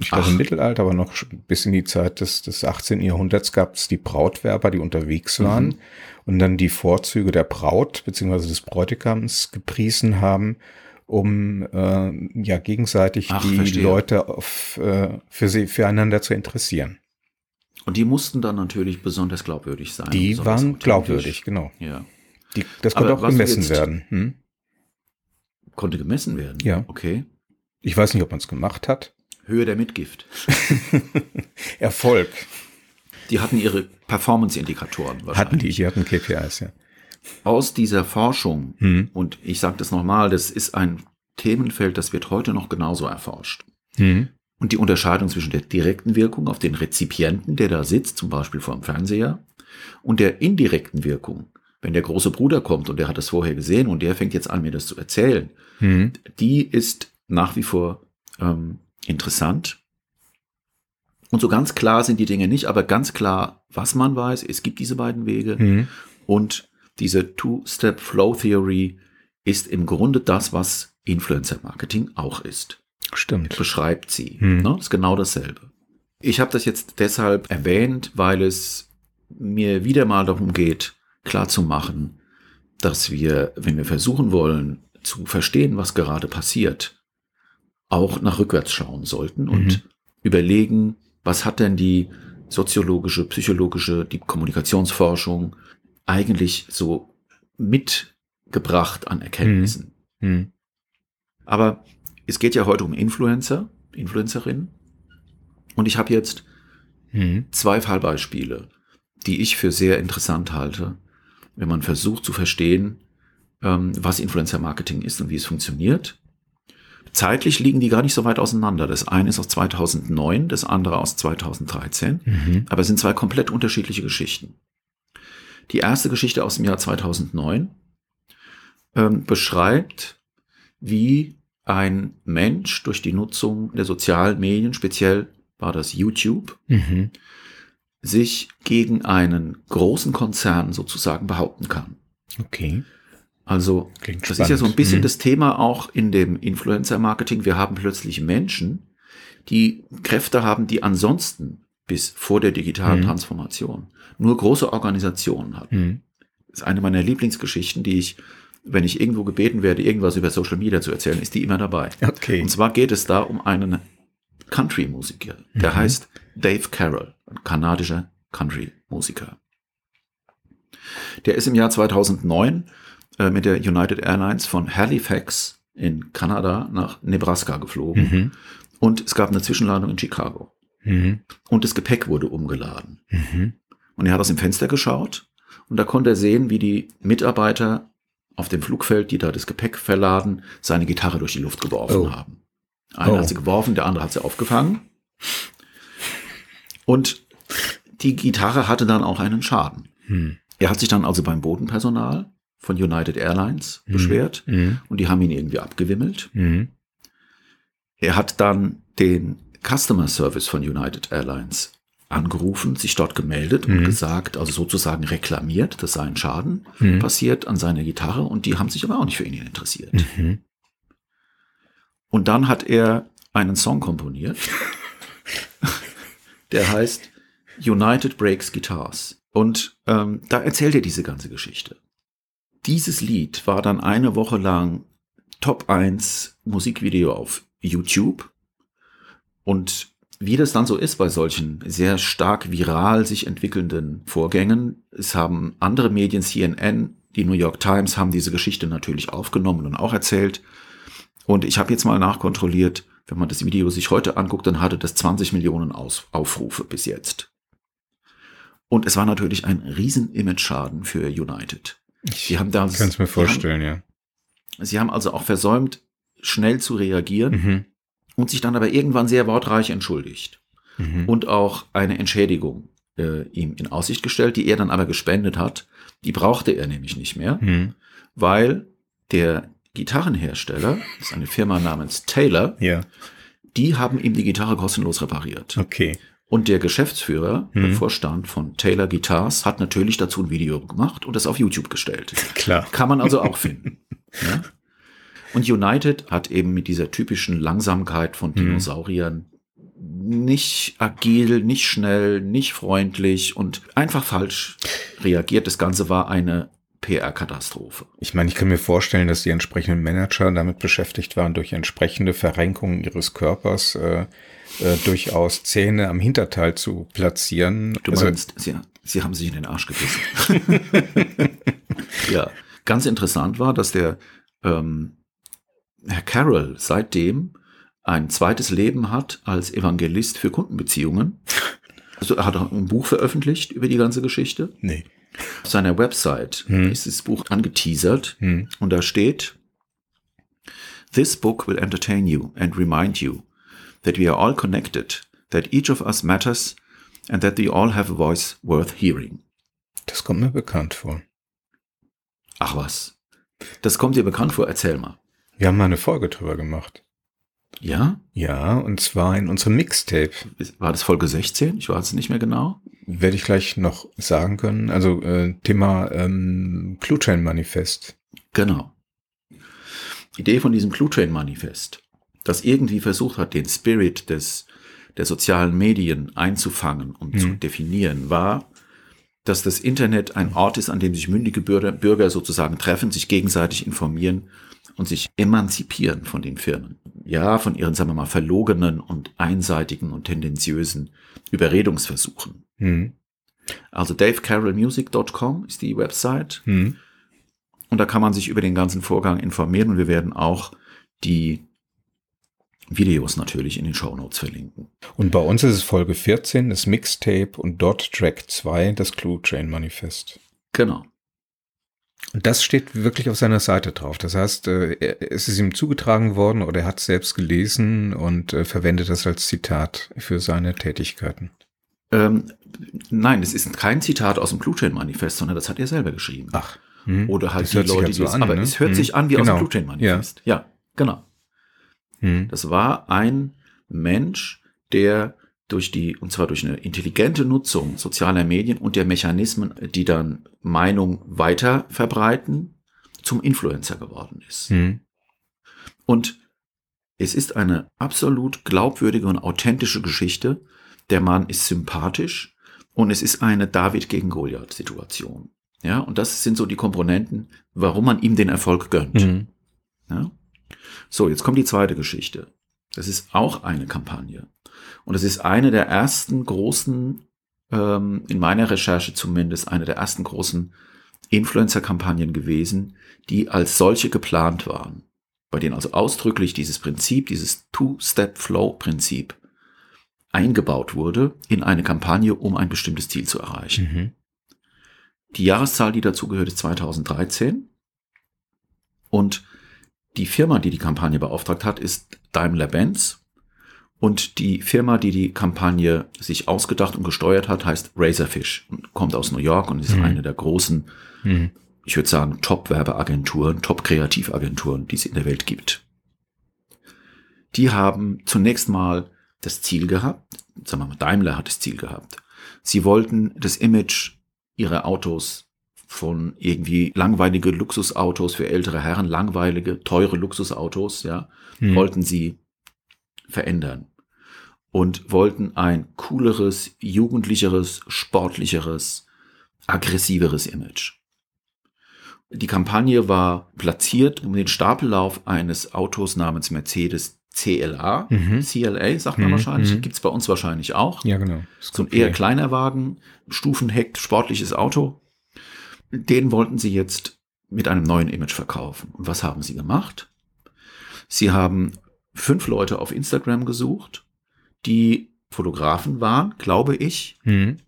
S2: Ich glaube, im Mittelalter, aber noch bis in die Zeit des, des 18. Jahrhunderts gab es die Brautwerber, die unterwegs waren
S1: Mhm.
S2: und dann die Vorzüge der Braut beziehungsweise des Bräutigams gepriesen haben, um äh, ja gegenseitig
S1: Ach,
S2: die
S1: verstehe.
S2: Leute auf, äh, für sie füreinander zu interessieren.
S1: Und die mussten dann natürlich besonders glaubwürdig sein.
S2: Die waren glaubwürdig, genau.
S1: Ja.
S2: Die, das konnte
S1: Aber
S2: auch gemessen
S1: jetzt-
S2: werden. Hm?
S1: Konnte gemessen werden.
S2: Ja.
S1: Okay.
S2: Ich weiß nicht, ob man es gemacht hat.
S1: Höhe der Mitgift. <laughs>
S2: Erfolg
S1: Die hatten ihre Performance-Indikatoren.
S2: hatten die, die hatten KPIs, ja.
S1: Aus dieser Forschung,
S2: Hm.
S1: und ich sage das nochmal, das ist ein Themenfeld, das wird heute noch genauso erforscht.
S2: Hm.
S1: Und die Unterscheidung zwischen der direkten Wirkung auf den Rezipienten, der da sitzt, zum Beispiel vor dem Fernseher, und der indirekten Wirkung, wenn der große Bruder kommt und der hat das vorher gesehen und der fängt jetzt an, mir das zu erzählen,
S2: Mhm.
S1: die ist nach wie vor ähm, interessant. Und so ganz klar sind die Dinge nicht, aber ganz klar, was man weiß, es gibt diese beiden Wege.
S2: Mhm.
S1: Und diese Two-Step-Flow-Theory ist im Grunde das, was Influencer-Marketing auch ist.
S2: Stimmt.
S1: Beschreibt sie.
S2: Hm.
S1: Ne? Das ist genau dasselbe. Ich habe das jetzt deshalb erwähnt, weil es mir wieder mal darum geht, klarzumachen, dass wir, wenn wir versuchen wollen, zu verstehen, was gerade passiert, auch nach rückwärts schauen sollten und
S2: Mhm.
S1: überlegen, was hat denn die soziologische, psychologische, die Kommunikationsforschung eigentlich so mitgebracht an Erkenntnissen.
S2: Mhm.
S1: Aber es geht ja heute um Influencer, Influencerinnen. Und ich habe jetzt
S2: Mhm.
S1: zwei Fallbeispiele, die ich für sehr interessant halte, wenn man versucht zu verstehen, ähm, was Influencer-Marketing ist und wie es funktioniert. Zeitlich liegen die gar nicht so weit auseinander. Das eine ist aus 2009, das andere aus 2013.
S2: Mhm.
S1: Aber es sind zwei komplett unterschiedliche Geschichten. Die erste Geschichte aus dem Jahr 2009 ähm, beschreibt, wie ein Mensch durch die Nutzung der sozialen Medien, speziell war das YouTube,
S2: Mhm.
S1: sich gegen einen großen Konzern sozusagen behaupten kann.
S2: Okay.
S1: Also
S2: Klingt
S1: das ist ja so ein
S2: spannend.
S1: bisschen
S2: Mhm.
S1: das Thema auch in dem Influencer-Marketing. Wir haben plötzlich Menschen, die Kräfte haben, die ansonsten bis vor der digitalen
S2: Mhm.
S1: Transformation nur große Organisationen hatten.
S2: Mhm.
S1: Das ist eine meiner Lieblingsgeschichten, die ich, wenn ich irgendwo gebeten werde, irgendwas über Social Media zu erzählen, ist die immer dabei.
S2: Okay.
S1: Und zwar geht es da um einen Country-Musiker, der
S2: Mhm.
S1: heißt Dave Carroll, ein kanadischer Country-Musiker. Der ist im Jahr 2009 äh, mit der United Airlines von Halifax in Kanada nach Nebraska geflogen
S2: Mhm.
S1: und es gab eine Zwischenlandung in Chicago
S2: Mhm.
S1: und das Gepäck wurde umgeladen.
S2: Mhm.
S1: Und er hat aus dem Fenster geschaut und da konnte er sehen, wie die Mitarbeiter auf dem Flugfeld, die da das Gepäck verladen, seine Gitarre durch die Luft geworfen
S2: Oh.
S1: haben. Einer
S2: Oh.
S1: hat sie geworfen, der andere hat sie aufgefangen. Und die Gitarre hatte dann auch einen Schaden.
S2: Mhm.
S1: Er hat sich dann also beim Bodenpersonal von United Airlines
S2: Mhm.
S1: beschwert
S2: Mhm.
S1: und die haben ihn irgendwie abgewimmelt.
S2: Mhm.
S1: Er hat dann den Customer Service von United Airlines angerufen, sich dort gemeldet und
S2: Mhm.
S1: gesagt, also sozusagen reklamiert, dass sei ein Schaden
S2: Mhm.
S1: passiert an seiner Gitarre und die haben sich aber auch nicht für ihn interessiert.
S2: Mhm.
S1: Und dann hat er einen Song komponiert, <laughs> der heißt United Breaks Guitars. Und ähm, da erzählt er diese ganze Geschichte. Dieses Lied war dann eine Woche lang Top 1 Musikvideo auf YouTube. Und wie das dann so ist bei solchen sehr stark viral sich entwickelnden Vorgängen, es haben andere Medien, CNN, die New York Times, haben diese Geschichte natürlich aufgenommen und auch erzählt. Und ich habe jetzt mal nachkontrolliert, wenn man das Video sich heute anguckt, dann hatte das 20 Millionen Aus Aufrufe bis jetzt. Und es war natürlich ein riesen Image-Schaden für United. Sie haben da,
S2: Ich kann es mir vorstellen, ja.
S1: Sie haben, sie haben also auch versäumt, schnell zu reagieren
S2: Mhm.
S1: Und sich dann aber irgendwann sehr wortreich entschuldigt
S2: Mhm.
S1: und auch eine Entschädigung äh, ihm in Aussicht gestellt, die er dann aber gespendet hat. Die brauchte er nämlich nicht mehr,
S2: Mhm.
S1: weil der Gitarrenhersteller, das ist eine Firma namens Taylor,
S2: Ja,
S1: die haben ihm die Gitarre kostenlos repariert.
S2: okay.
S1: Und der Geschäftsführer, der
S2: Mhm.
S1: Vorstand von Taylor Guitars, hat natürlich dazu ein Video gemacht und das auf YouTube gestellt.
S2: Klar.
S1: Kann man also auch finden. <laughs> Ja? Und United hat eben mit dieser typischen Langsamkeit von Dinosauriern nicht agil, nicht schnell, nicht freundlich und einfach falsch reagiert. Das Ganze war eine PR-Katastrophe.
S2: Ich meine, ich kann mir vorstellen, dass die entsprechenden Manager damit beschäftigt waren, durch entsprechende Verrenkungen ihres Körpers äh, äh, durchaus Zähne am Hinterteil zu platzieren.
S1: Du
S2: Also,
S1: meinst, sie, sie haben sich in den Arsch gebissen. <laughs> ja, ganz interessant war, dass der ähm, Herr Carroll seitdem ein zweites Leben hat als Evangelist für Kundenbeziehungen. Also er hat auch ein Buch veröffentlicht über die ganze Geschichte.
S2: nee.
S1: Auf seiner Website
S2: Hm.
S1: ist das Buch angeteasert
S2: Hm.
S1: und da steht, This book will entertain you and remind you that we are all connected, that each of us matters and that we all have a voice worth hearing.
S2: Das kommt mir bekannt vor.
S1: Ach was. Das kommt dir bekannt vor, erzähl mal.
S2: Wir haben mal eine Folge drüber gemacht.
S1: Ja?
S2: Ja, und zwar in unserem Mixtape.
S1: War das Folge 16? Ich weiß es nicht mehr genau.
S2: Werde ich gleich noch sagen können. Also äh, Thema ähm, Clue Train Manifest.
S1: Genau. Idee von diesem Clue Train Manifest, das irgendwie versucht hat, den Spirit des, der sozialen Medien einzufangen und zu definieren, war, dass das Internet ein Ort ist, an dem sich mündige Bürger, Bürger sozusagen treffen, sich gegenseitig informieren und sich emanzipieren von den Firmen. Ja, von ihren, sagen wir mal, verlogenen und einseitigen und tendenziösen Überredungsversuchen.
S2: Hm.
S1: Also davecarrollmusic.com ist die Website.
S2: Hm.
S1: Und da kann man sich über den ganzen Vorgang informieren und wir werden auch die Videos natürlich in den Show Notes verlinken.
S2: Und bei uns ist es Folge 14, das Mixtape und dort Track 2, das Clue Train Manifest.
S1: Genau.
S2: Und das steht wirklich auf seiner Seite drauf. Das heißt, äh, es ist ihm zugetragen worden oder er hat es selbst gelesen und äh, verwendet das als Zitat für seine Tätigkeiten.
S1: Ähm, nein, es ist kein Zitat aus dem Blue Chain Manifest, sondern das hat er selber geschrieben.
S2: Ach. hm.
S1: Oder halt
S2: Das
S1: die Leute,
S2: halt so
S1: die es,
S2: an,
S1: aber
S2: ne?
S1: es hört
S2: Hm.
S1: sich an wie aus
S2: Genau.
S1: dem Blue Chain Manifest. Ja. genau.
S2: Hm.
S1: Das war ein Mensch, der durch die, und zwar durch eine intelligente Nutzung sozialer Medien und der Mechanismen, die dann Meinung weiter verbreiten, zum Influencer geworden ist.
S2: Hm.
S1: Und es ist eine absolut glaubwürdige und authentische Geschichte. Der Mann ist sympathisch und es ist eine David gegen Goliath Situation. Ja, und das sind so die Komponenten, warum man ihm den Erfolg gönnt.
S2: Hm.
S1: Ja? So, jetzt kommt die zweite Geschichte. Das ist auch eine Kampagne. Und es ist eine der ersten großen, ähm, in meiner Recherche zumindest, eine der ersten großen Influencer-Kampagnen gewesen, die als solche geplant waren. Bei denen also ausdrücklich dieses Prinzip, dieses Two-Step-Flow-Prinzip eingebaut wurde in eine Kampagne, um ein bestimmtes Ziel zu erreichen.
S2: Mhm.
S1: Die Jahreszahl, die dazu gehört, ist 2013. Und die Firma, die die Kampagne beauftragt hat, ist Daimler-Benz. Und die Firma, die die Kampagne sich ausgedacht und gesteuert hat, heißt Razorfish und kommt aus New York und ist
S2: Mhm.
S1: eine der großen,
S2: Hm.
S1: ich würde sagen, Top-Werbeagenturen, Top-Kreativagenturen, die es in der Welt gibt. Die haben zunächst mal das Ziel gehabt, sagen wir mal, Daimler hat das Ziel gehabt. Sie wollten das Image ihrer Autos von irgendwie langweilige Luxusautos für ältere Herren, langweilige, teure Luxusautos, ja,
S2: Hm.
S1: wollten sie verändern und wollten ein cooleres, jugendlicheres, sportlicheres, aggressiveres Image. Die Kampagne war platziert um den Stapellauf eines Autos namens Mercedes CLA,
S2: Mhm.
S1: CLA sagt man
S2: Mhm,
S1: wahrscheinlich,
S2: mhm.
S1: gibt's bei uns wahrscheinlich auch.
S2: Ja, genau.
S1: So ein eher kleiner Wagen, Stufenheck, sportliches Auto. Den wollten sie jetzt mit einem neuen Image verkaufen. Und was haben sie gemacht? Sie haben fünf Leute auf Instagram gesucht, die Fotografen waren, glaube ich.
S2: Hm.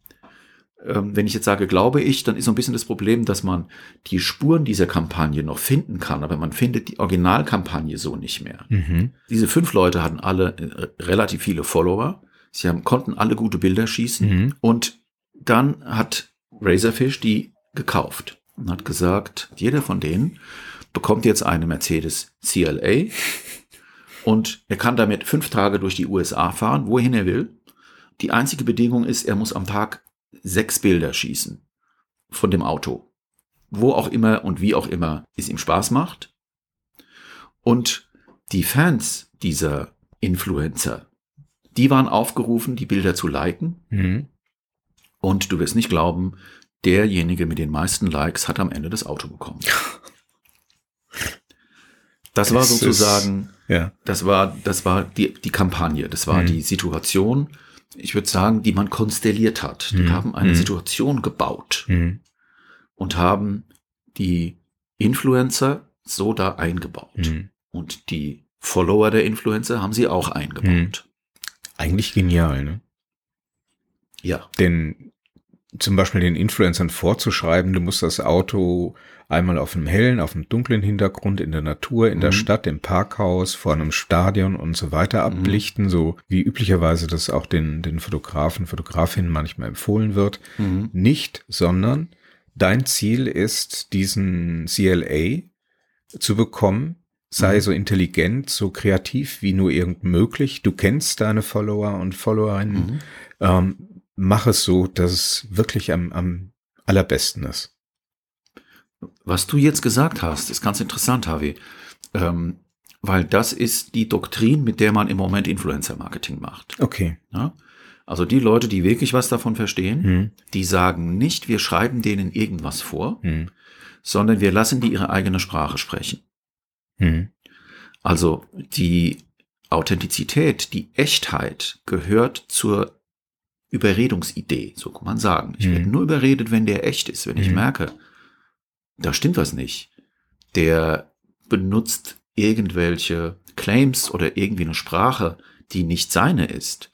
S1: Ähm, wenn ich jetzt sage, glaube ich, dann ist so ein bisschen das Problem, dass man die Spuren dieser Kampagne noch finden kann, aber man findet die Originalkampagne so nicht mehr.
S2: Mhm.
S1: Diese fünf Leute hatten alle äh, relativ viele Follower. Sie haben, konnten alle gute Bilder schießen.
S2: Mhm.
S1: Und dann hat Razorfish die gekauft und hat gesagt, jeder von denen bekommt jetzt eine Mercedes CLA und er kann damit fünf Tage durch die USA fahren, wohin er will. Die einzige Bedingung ist, er muss am Tag sechs Bilder schießen von dem Auto. Wo auch immer und wie auch immer es ihm Spaß macht. Und die Fans dieser Influencer, die waren aufgerufen, die Bilder zu liken.
S2: Mhm.
S1: Und du wirst nicht glauben, derjenige mit den meisten Likes hat am Ende das Auto bekommen. <laughs> Das war
S2: Das ist-
S1: sozusagen,
S2: Ja.
S1: das war, das war die, die Kampagne, das war
S2: Mhm.
S1: die Situation, ich würde sagen, die man konstelliert hat. Die
S2: Mhm.
S1: haben eine
S2: Mhm.
S1: Situation gebaut
S2: Mhm.
S1: und haben die Influencer so da eingebaut.
S2: Mhm.
S1: Und die Follower der Influencer haben sie auch eingebaut.
S2: Eigentlich genial, ne?
S1: Ja.
S2: Denn zum Beispiel den Influencern vorzuschreiben, du musst das Auto einmal auf einem hellen, auf einem dunklen Hintergrund in der Natur, in mhm. der Stadt, im Parkhaus, vor einem Stadion und so weiter mhm. ablichten, mhm. so wie üblicherweise das auch den, den Fotografen, Fotografinnen manchmal empfohlen wird. Mhm. Nicht, sondern dein Ziel ist, diesen CLA zu bekommen, sei mhm. so intelligent, so kreativ wie nur irgend möglich. Du kennst deine Follower und Followerinnen. Mhm. Ähm, mach es so, dass es wirklich am, am allerbesten ist.
S1: Was du jetzt gesagt hast, ist ganz interessant, Harvey. Ähm, weil das ist die Doktrin, mit der man im Moment Influencer-Marketing macht.
S2: Okay.
S1: Ja? Also die Leute, die wirklich was davon verstehen, hm. die sagen nicht, wir schreiben denen irgendwas vor, hm. sondern wir lassen die ihre eigene Sprache sprechen. Hm. Also die Authentizität, die Echtheit gehört zur Überredungsidee, so kann man sagen. Ich mhm. werde nur überredet, wenn der echt ist, wenn mhm. ich merke, da stimmt was nicht. Der benutzt irgendwelche Claims oder irgendwie eine Sprache, die nicht seine ist,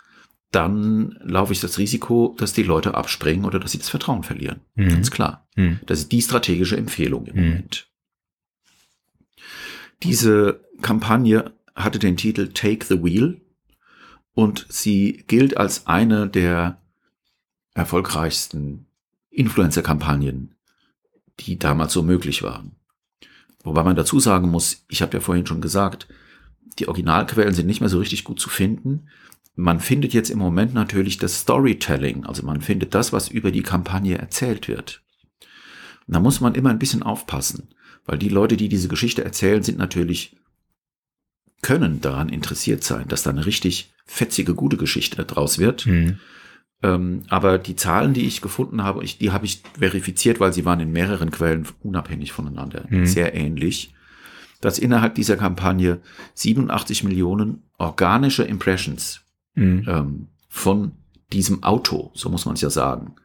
S1: dann laufe ich das Risiko, dass die Leute abspringen oder dass sie das Vertrauen verlieren. Mhm. Ganz klar. Mhm. Das ist die strategische Empfehlung im. Moment. Diese Kampagne hatte den Titel Take the Wheel und sie gilt als eine der erfolgreichsten Influencer-Kampagnen, die damals so möglich waren. Wobei man dazu sagen muss, ich habe ja vorhin schon gesagt, die Originalquellen sind nicht mehr so richtig gut zu finden. Man findet jetzt im Moment natürlich das Storytelling, also man findet das, was über die Kampagne erzählt wird. Und da muss man immer ein bisschen aufpassen, weil die Leute, die diese Geschichte erzählen, sind natürlich können daran interessiert sein, dass da eine richtig fetzige, gute Geschichte daraus wird. Mhm. Ähm, aber die Zahlen, die ich gefunden habe, ich, die habe ich verifiziert, weil sie waren in mehreren Quellen unabhängig voneinander, mhm. sehr ähnlich, dass innerhalb dieser Kampagne 87 Millionen organische Impressions mhm. ähm, von diesem Auto, so muss man es ja sagen,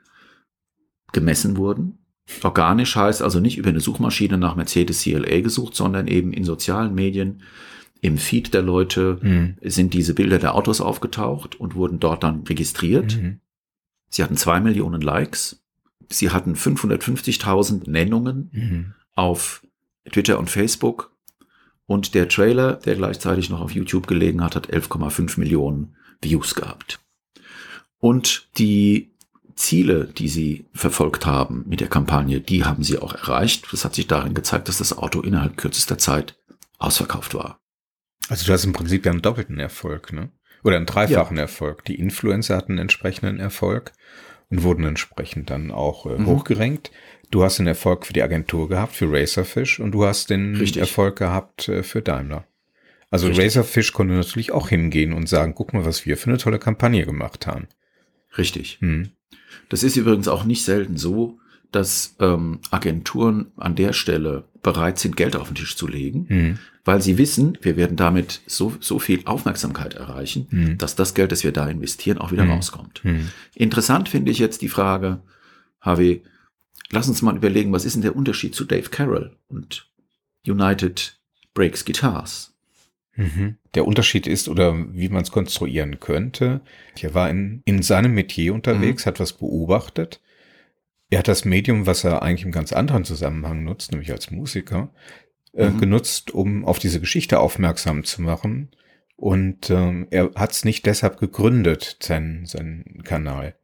S1: gemessen wurden. Organisch heißt also nicht über eine Suchmaschine nach Mercedes CLA gesucht, sondern eben in sozialen Medien im Feed der Leute mhm. sind diese Bilder der Autos aufgetaucht und wurden dort dann registriert. Mhm. Sie hatten zwei Millionen Likes. Sie hatten 550.000 Nennungen mhm. auf Twitter und Facebook. Und der Trailer, der gleichzeitig noch auf YouTube gelegen hat, hat 11,5 Millionen Views gehabt. Und die Ziele, die sie verfolgt haben mit der Kampagne, die haben sie auch erreicht. Das hat sich darin gezeigt, dass das Auto innerhalb kürzester Zeit ausverkauft war.
S2: Also du hast im Prinzip ja einen doppelten Erfolg, ne? Oder einen dreifachen ja. Erfolg. Die Influencer hatten einen entsprechenden Erfolg und wurden entsprechend dann auch äh, mhm. hochgerankt. Du hast den Erfolg für die Agentur gehabt, für Racerfish, und du hast den Richtig. Erfolg gehabt äh, für Daimler. Also Richtig. Razorfish konnte natürlich auch hingehen und sagen, guck mal, was wir für eine tolle Kampagne gemacht haben.
S1: Richtig. Hm. Das ist übrigens auch nicht selten so, dass ähm, Agenturen an der Stelle bereit sind, Geld auf den Tisch zu legen, mhm. weil sie wissen, wir werden damit so, so viel Aufmerksamkeit erreichen, mhm. dass das Geld, das wir da investieren, auch wieder mhm. rauskommt. Mhm. Interessant finde ich jetzt die Frage, HW, lass uns mal überlegen, was ist denn der Unterschied zu Dave Carroll und United Breaks Guitars?
S2: Mhm. Der Unterschied ist, oder wie man es konstruieren könnte, er war in, in seinem Metier unterwegs, mhm. hat was beobachtet, er hat das Medium, was er eigentlich im ganz anderen Zusammenhang nutzt, nämlich als Musiker, äh, mhm. genutzt, um auf diese Geschichte aufmerksam zu machen. Und ähm, er hat es nicht deshalb gegründet, seinen, seinen Kanal.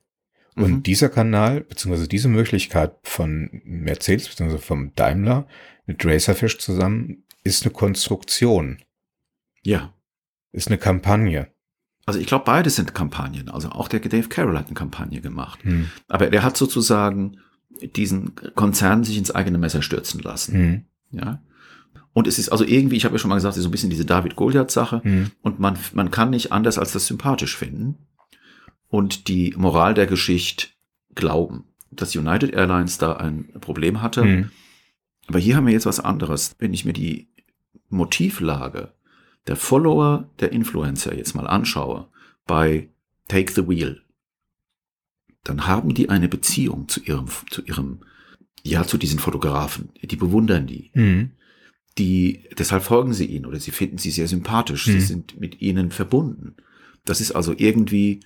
S2: Und mhm. dieser Kanal, beziehungsweise diese Möglichkeit von Mercedes, beziehungsweise vom Daimler mit Racerfish zusammen, ist eine Konstruktion.
S1: Ja.
S2: Ist eine Kampagne.
S1: Also ich glaube, beide sind Kampagnen. Also auch der Dave Carroll hat eine Kampagne gemacht. Hm. Aber er hat sozusagen diesen Konzern sich ins eigene Messer stürzen lassen. Hm. Ja. Und es ist also irgendwie, ich habe ja schon mal gesagt, so ein bisschen diese David-Goliath-Sache. Hm. Und man, man kann nicht anders als das sympathisch finden. Und die Moral der Geschichte glauben, dass United Airlines da ein Problem hatte. Hm. Aber hier haben wir jetzt was anderes. Wenn ich mir die Motivlage der Follower der Influencer jetzt mal anschaue bei Take the Wheel, dann haben die eine Beziehung zu ihrem, zu ihrem, ja, zu diesen Fotografen. Die bewundern die. Mhm. Die, deshalb folgen sie ihnen oder sie finden sie sehr sympathisch. Mhm. Sie sind mit ihnen verbunden. Das ist also irgendwie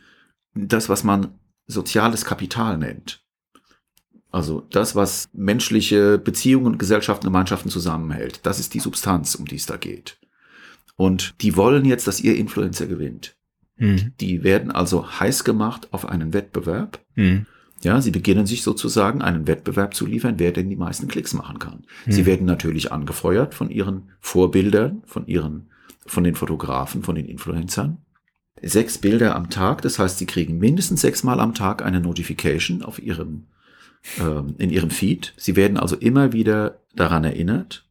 S1: das, was man soziales Kapital nennt. Also das, was menschliche Beziehungen, Gesellschaften, Gemeinschaften zusammenhält, das ist die Substanz, um die es da geht. Und die wollen jetzt, dass ihr Influencer gewinnt.
S2: Mhm.
S1: Die werden also heiß gemacht auf einen Wettbewerb.
S2: Mhm.
S1: Ja, sie beginnen sich sozusagen einen Wettbewerb zu liefern, wer denn die meisten Klicks machen kann. Sie
S2: Mhm.
S1: werden natürlich angefeuert von ihren Vorbildern, von ihren, von den Fotografen, von den Influencern. Sechs Bilder am Tag, das heißt, sie kriegen mindestens sechsmal am Tag eine Notification auf ihrem, ähm, in ihrem Feed. Sie werden also immer wieder daran erinnert.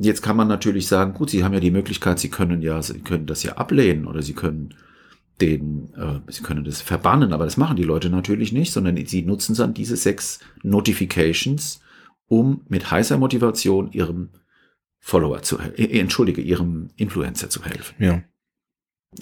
S1: Jetzt kann man natürlich sagen, gut, Sie haben ja die Möglichkeit, Sie können ja, Sie können das ja ablehnen oder Sie können den, äh, Sie können das verbannen, aber das machen die Leute natürlich nicht, sondern sie nutzen dann diese sechs Notifications, um mit heißer Motivation ihrem Follower zu, äh, entschuldige, ihrem Influencer zu helfen.
S2: Ja.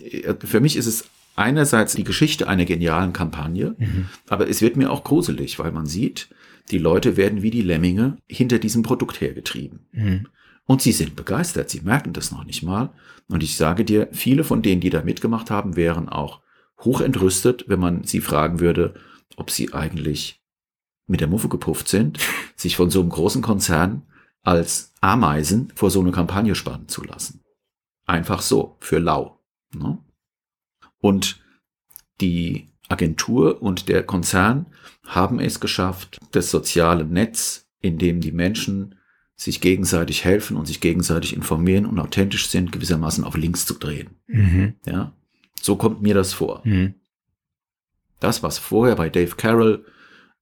S1: Äh, Für mich ist es einerseits die Geschichte einer genialen Kampagne,
S2: Mhm.
S1: aber es wird mir auch gruselig, weil man sieht, die Leute werden wie die Lemminge hinter diesem Produkt hergetrieben.
S2: Mhm.
S1: Und sie sind begeistert, sie merken das noch nicht mal. Und ich sage dir, viele von denen, die da mitgemacht haben, wären auch hochentrüstet, wenn man sie fragen würde, ob sie eigentlich mit der Muffe gepufft sind, <laughs> sich von so einem großen Konzern als Ameisen vor so eine Kampagne spannen zu lassen. Einfach so, für lau. Ne? Und die Agentur und der Konzern haben es geschafft, das soziale Netz, in dem die Menschen sich gegenseitig helfen und sich gegenseitig informieren und authentisch sind, gewissermaßen auf links zu drehen.
S2: Mhm.
S1: Ja, so kommt mir das vor.
S2: Mhm.
S1: Das, was vorher bei Dave Carroll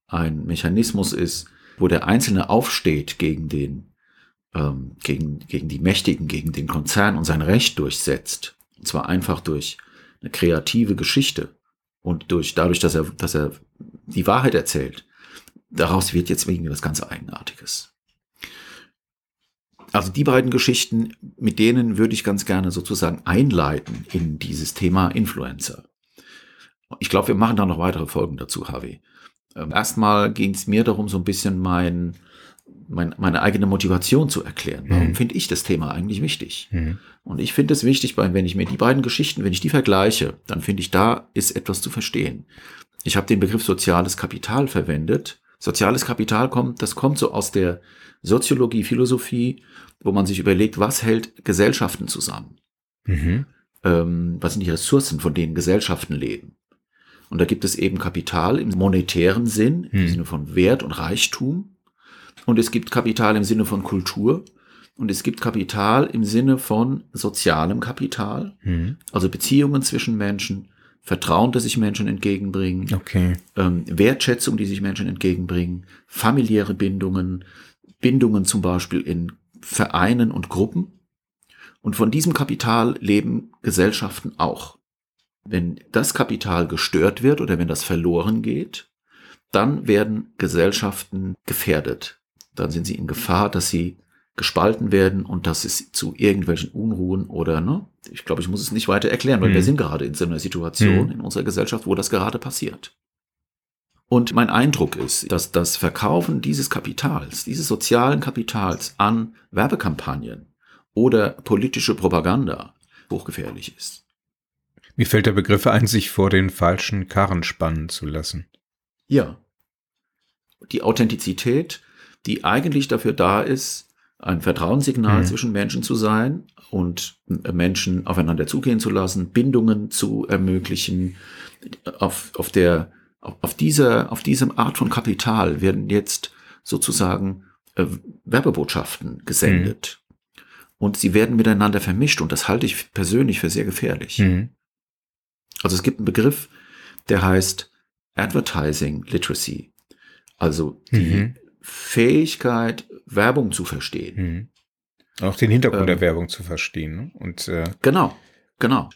S1: ein Mechanismus ist, wo der Einzelne aufsteht gegen den, ähm, gegen, gegen die Mächtigen, gegen den Konzern und sein Recht durchsetzt. Und zwar einfach durch eine kreative Geschichte und durch, dadurch, dass er, dass er die Wahrheit erzählt. Daraus wird jetzt wegen was ganz Eigenartiges. Also die beiden Geschichten, mit denen würde ich ganz gerne sozusagen einleiten in dieses Thema Influencer. Ich glaube, wir machen da noch weitere Folgen dazu, Harvey. Ähm, erstmal ging es mir darum, so ein bisschen mein, mein, meine eigene Motivation zu erklären. Warum
S2: Mhm.
S1: finde ich das Thema eigentlich wichtig?
S2: Mhm.
S1: Und ich finde es wichtig, wenn ich mir die beiden Geschichten, wenn ich die vergleiche, dann finde ich, da ist etwas zu verstehen. Ich habe den Begriff soziales Kapital verwendet. Soziales Kapital kommt, das kommt so aus der Soziologie, Philosophie, wo man sich überlegt, was hält Gesellschaften zusammen?
S2: Mhm.
S1: ähm, was sind die Ressourcen, von denen Gesellschaften leben. Und da gibt es eben Kapital im monetären Sinn, im
S2: Hm.
S1: Sinne von Wert und Reichtum. Und es gibt Kapital im Sinne von Kultur. Und es gibt Kapital im Sinne von sozialem Kapital,
S2: Mhm.
S1: also Beziehungen zwischen Menschen, Vertrauen, das sich Menschen entgegenbringen,
S2: Okay.
S1: ähm, Wertschätzung, die sich Menschen entgegenbringen, familiäre Bindungen, Bindungen zum Beispiel in Vereinen und Gruppen. Und von diesem Kapital leben Gesellschaften auch. Wenn das Kapital gestört wird oder wenn das verloren geht, dann werden Gesellschaften gefährdet. Dann sind sie in Gefahr, dass sie gespalten werden und dass es zu irgendwelchen Unruhen oder, ne, ich glaube, ich muss es nicht weiter erklären, weil
S2: Hm.
S1: wir sind gerade in so einer Situation
S2: Hm.
S1: in unserer Gesellschaft, wo das gerade passiert. Und mein Eindruck ist, dass das Verkaufen dieses Kapitals, dieses sozialen Kapitals an Werbekampagnen oder politische Propaganda hochgefährlich ist.
S2: Mir fällt der Begriff ein, sich vor den falschen Karren spannen zu lassen.
S1: Ja. Die Authentizität, die eigentlich dafür da ist, ein Vertrauenssignal
S2: Mhm.
S1: zwischen Menschen zu sein und äh, Menschen aufeinander zugehen zu lassen, Bindungen zu ermöglichen. Auf, auf der, auf, dieser, auf diesem Art von Kapital werden jetzt sozusagen äh, Werbebotschaften gesendet. Und sie werden miteinander vermischt und das halte ich persönlich für sehr gefährlich.
S2: Mhm.
S1: Also es gibt einen Begriff, der heißt Advertising Literacy. Also die
S2: Mhm.
S1: Fähigkeit, Werbung zu verstehen.
S2: Mhm. Auch den Hintergrund
S1: Ähm.
S2: der Werbung zu verstehen. Ne? Und äh,
S1: Genau, genau.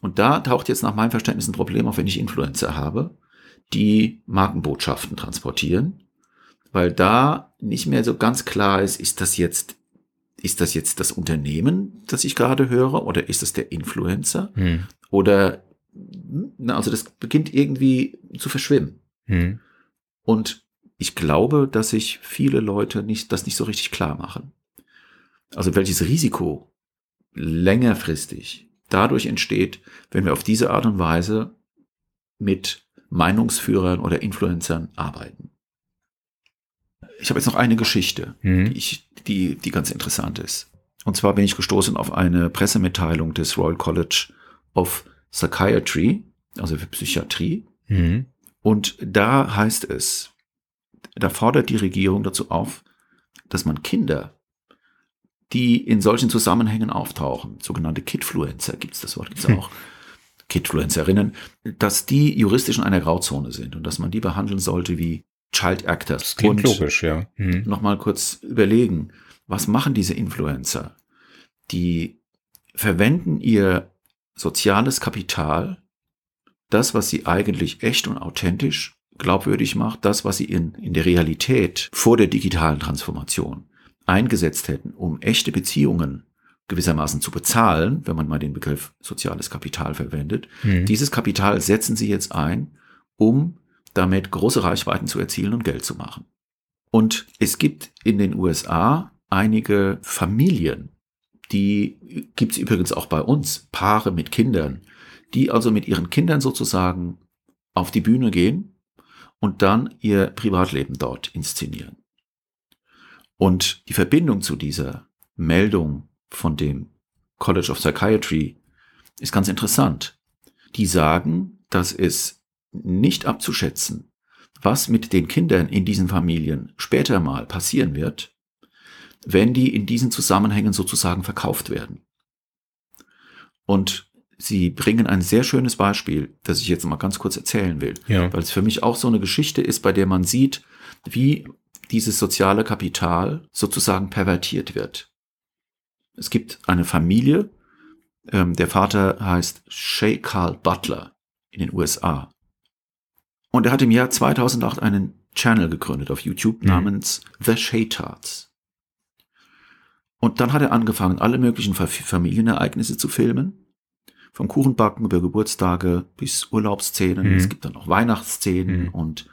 S1: Und da taucht jetzt nach meinem Verständnis ein Problem auf, wenn ich Influencer habe, die Markenbotschaften transportieren, weil da nicht mehr so ganz klar ist, ist das jetzt, ist das jetzt das Unternehmen, das ich gerade höre, oder ist es der Influencer?
S2: mhm.
S1: Oder, na, also das beginnt irgendwie zu verschwimmen.
S2: Mhm.
S1: Und ich glaube, dass sich viele Leute nicht, das nicht so richtig klar machen. Also welches Risiko längerfristig dadurch entsteht, wenn wir auf diese Art und Weise mit Meinungsführern oder Influencern arbeiten. Ich habe jetzt noch eine Geschichte,
S2: Mhm.
S1: die, ich, die, die ganz interessant ist. Und zwar bin ich gestoßen auf eine Pressemitteilung des Royal College of Psychiatry, also für Psychiatrie.
S2: Mhm.
S1: Und da heißt es, da fordert die Regierung dazu auf, dass man Kinder, die in solchen Zusammenhängen auftauchen, sogenannte Kidfluencer, gibt's das Wort, gibt's
S2: Hm.
S1: auch, Kidfluencerinnen, dass die juristisch in einer Grauzone sind und dass man die behandeln sollte wie Child Actors.
S2: Das klingt
S1: und
S2: logisch, ja. Mhm.
S1: nochmal kurz überlegen, was machen diese Influencer? Die verwenden ihr soziales Kapital, das, was sie eigentlich echt und authentisch glaubwürdig macht, das, was sie in, in der Realität vor der digitalen Transformation eingesetzt hätten, um echte Beziehungen gewissermaßen zu bezahlen, wenn man mal den Begriff soziales Kapital verwendet.
S2: Mhm.
S1: Dieses Kapital setzen sie jetzt ein, um damit große Reichweiten zu erzielen und Geld zu machen. Und es gibt in den USA einige Familien, die gibt es übrigens auch bei uns, Paare mit Kindern, die also mit ihren Kindern sozusagen auf die Bühne gehen und dann ihr Privatleben dort inszenieren. Und die Verbindung zu dieser Meldung von dem College of Psychiatry ist ganz interessant. Die sagen, dass es nicht abzuschätzen, was mit den Kindern in diesen Familien später mal passieren wird, wenn die in diesen Zusammenhängen sozusagen verkauft werden. Und sie bringen ein sehr schönes Beispiel, das ich jetzt mal ganz kurz erzählen will,
S2: Ja.
S1: weil es für mich auch so eine Geschichte ist, bei der man sieht, wie dieses soziale Kapital sozusagen pervertiert wird. Es gibt eine Familie, ähm, der Vater heißt Shay Carl Butler in den USA. Und er hat im Jahr 2008 einen Channel gegründet auf YouTube
S2: Mhm.
S1: namens The Shaytards. Und dann hat er angefangen, alle möglichen Fa- Familienereignisse zu filmen. Vom Kuchenbacken über Geburtstage bis Urlaubsszenen.
S2: Mhm.
S1: Es gibt dann auch Weihnachtsszenen
S2: Mhm.
S1: und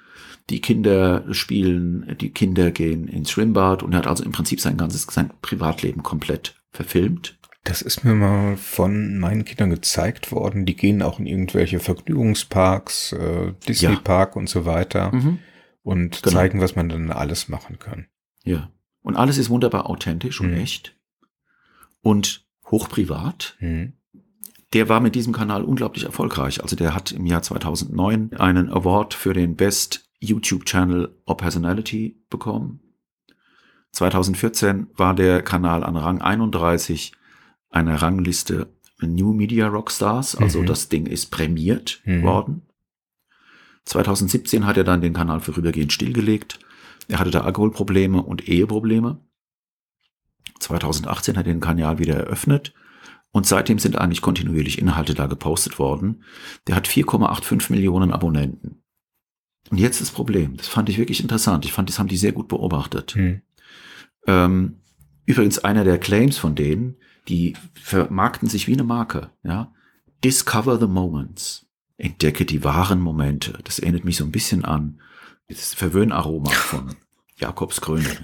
S1: die Kinder spielen, die Kinder gehen ins Schwimmbad und er hat also im Prinzip sein ganzes, sein Privatleben komplett verfilmt.
S2: Das ist mir mal von meinen Kindern gezeigt worden. Die gehen auch in irgendwelche Vergnügungsparks, äh, Disney
S1: Ja.
S2: Park und so weiter und
S1: Genau.
S2: zeigen, was man dann alles machen kann.
S1: Ja. Und alles ist wunderbar authentisch und
S2: Mhm.
S1: echt und hochprivat.
S2: Mhm.
S1: Der war mit diesem Kanal unglaublich erfolgreich. Also der hat im Jahr 2009 einen Award für den Best YouTube Channel or Personality bekommen. 2014 war der Kanal an Rang 31 einer Rangliste New Media Rockstars. Also
S2: Mhm.
S1: das Ding ist prämiert
S2: Mhm.
S1: worden. 2017 hat er dann den Kanal vorübergehend stillgelegt. Er hatte da Alkoholprobleme und Eheprobleme. 2018 hat er den Kanal wieder eröffnet und seitdem sind eigentlich kontinuierlich Inhalte da gepostet worden. Der hat 4,85 Millionen Abonnenten. Und jetzt das Problem. Das fand ich wirklich interessant. Ich fand, das haben die sehr gut beobachtet.
S2: Mhm.
S1: Ähm, übrigens einer der Claims von denen, die vermarkten sich wie eine Marke. Ja, Discover the moments. Entdecke die wahren Momente. Das erinnert mich so ein bisschen an das Verwöhnaroma <laughs> von Jakobs Krone.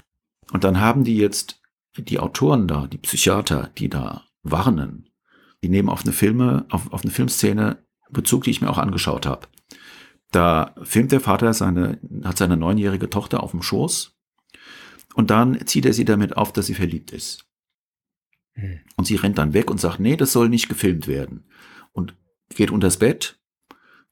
S1: Und dann haben die jetzt die Autoren da, die Psychiater, die da warnen, die nehmen auf eine Filme, auf, auf eine Filmszene Bezug, die ich mir auch angeschaut habe. Da filmt der Vater seine, hat seine neunjährige Tochter auf dem Schoß und dann zieht er sie damit auf, dass sie verliebt ist.
S2: Hm.
S1: Und sie rennt dann weg und sagt, nee, das soll nicht gefilmt werden. Und geht unters Bett.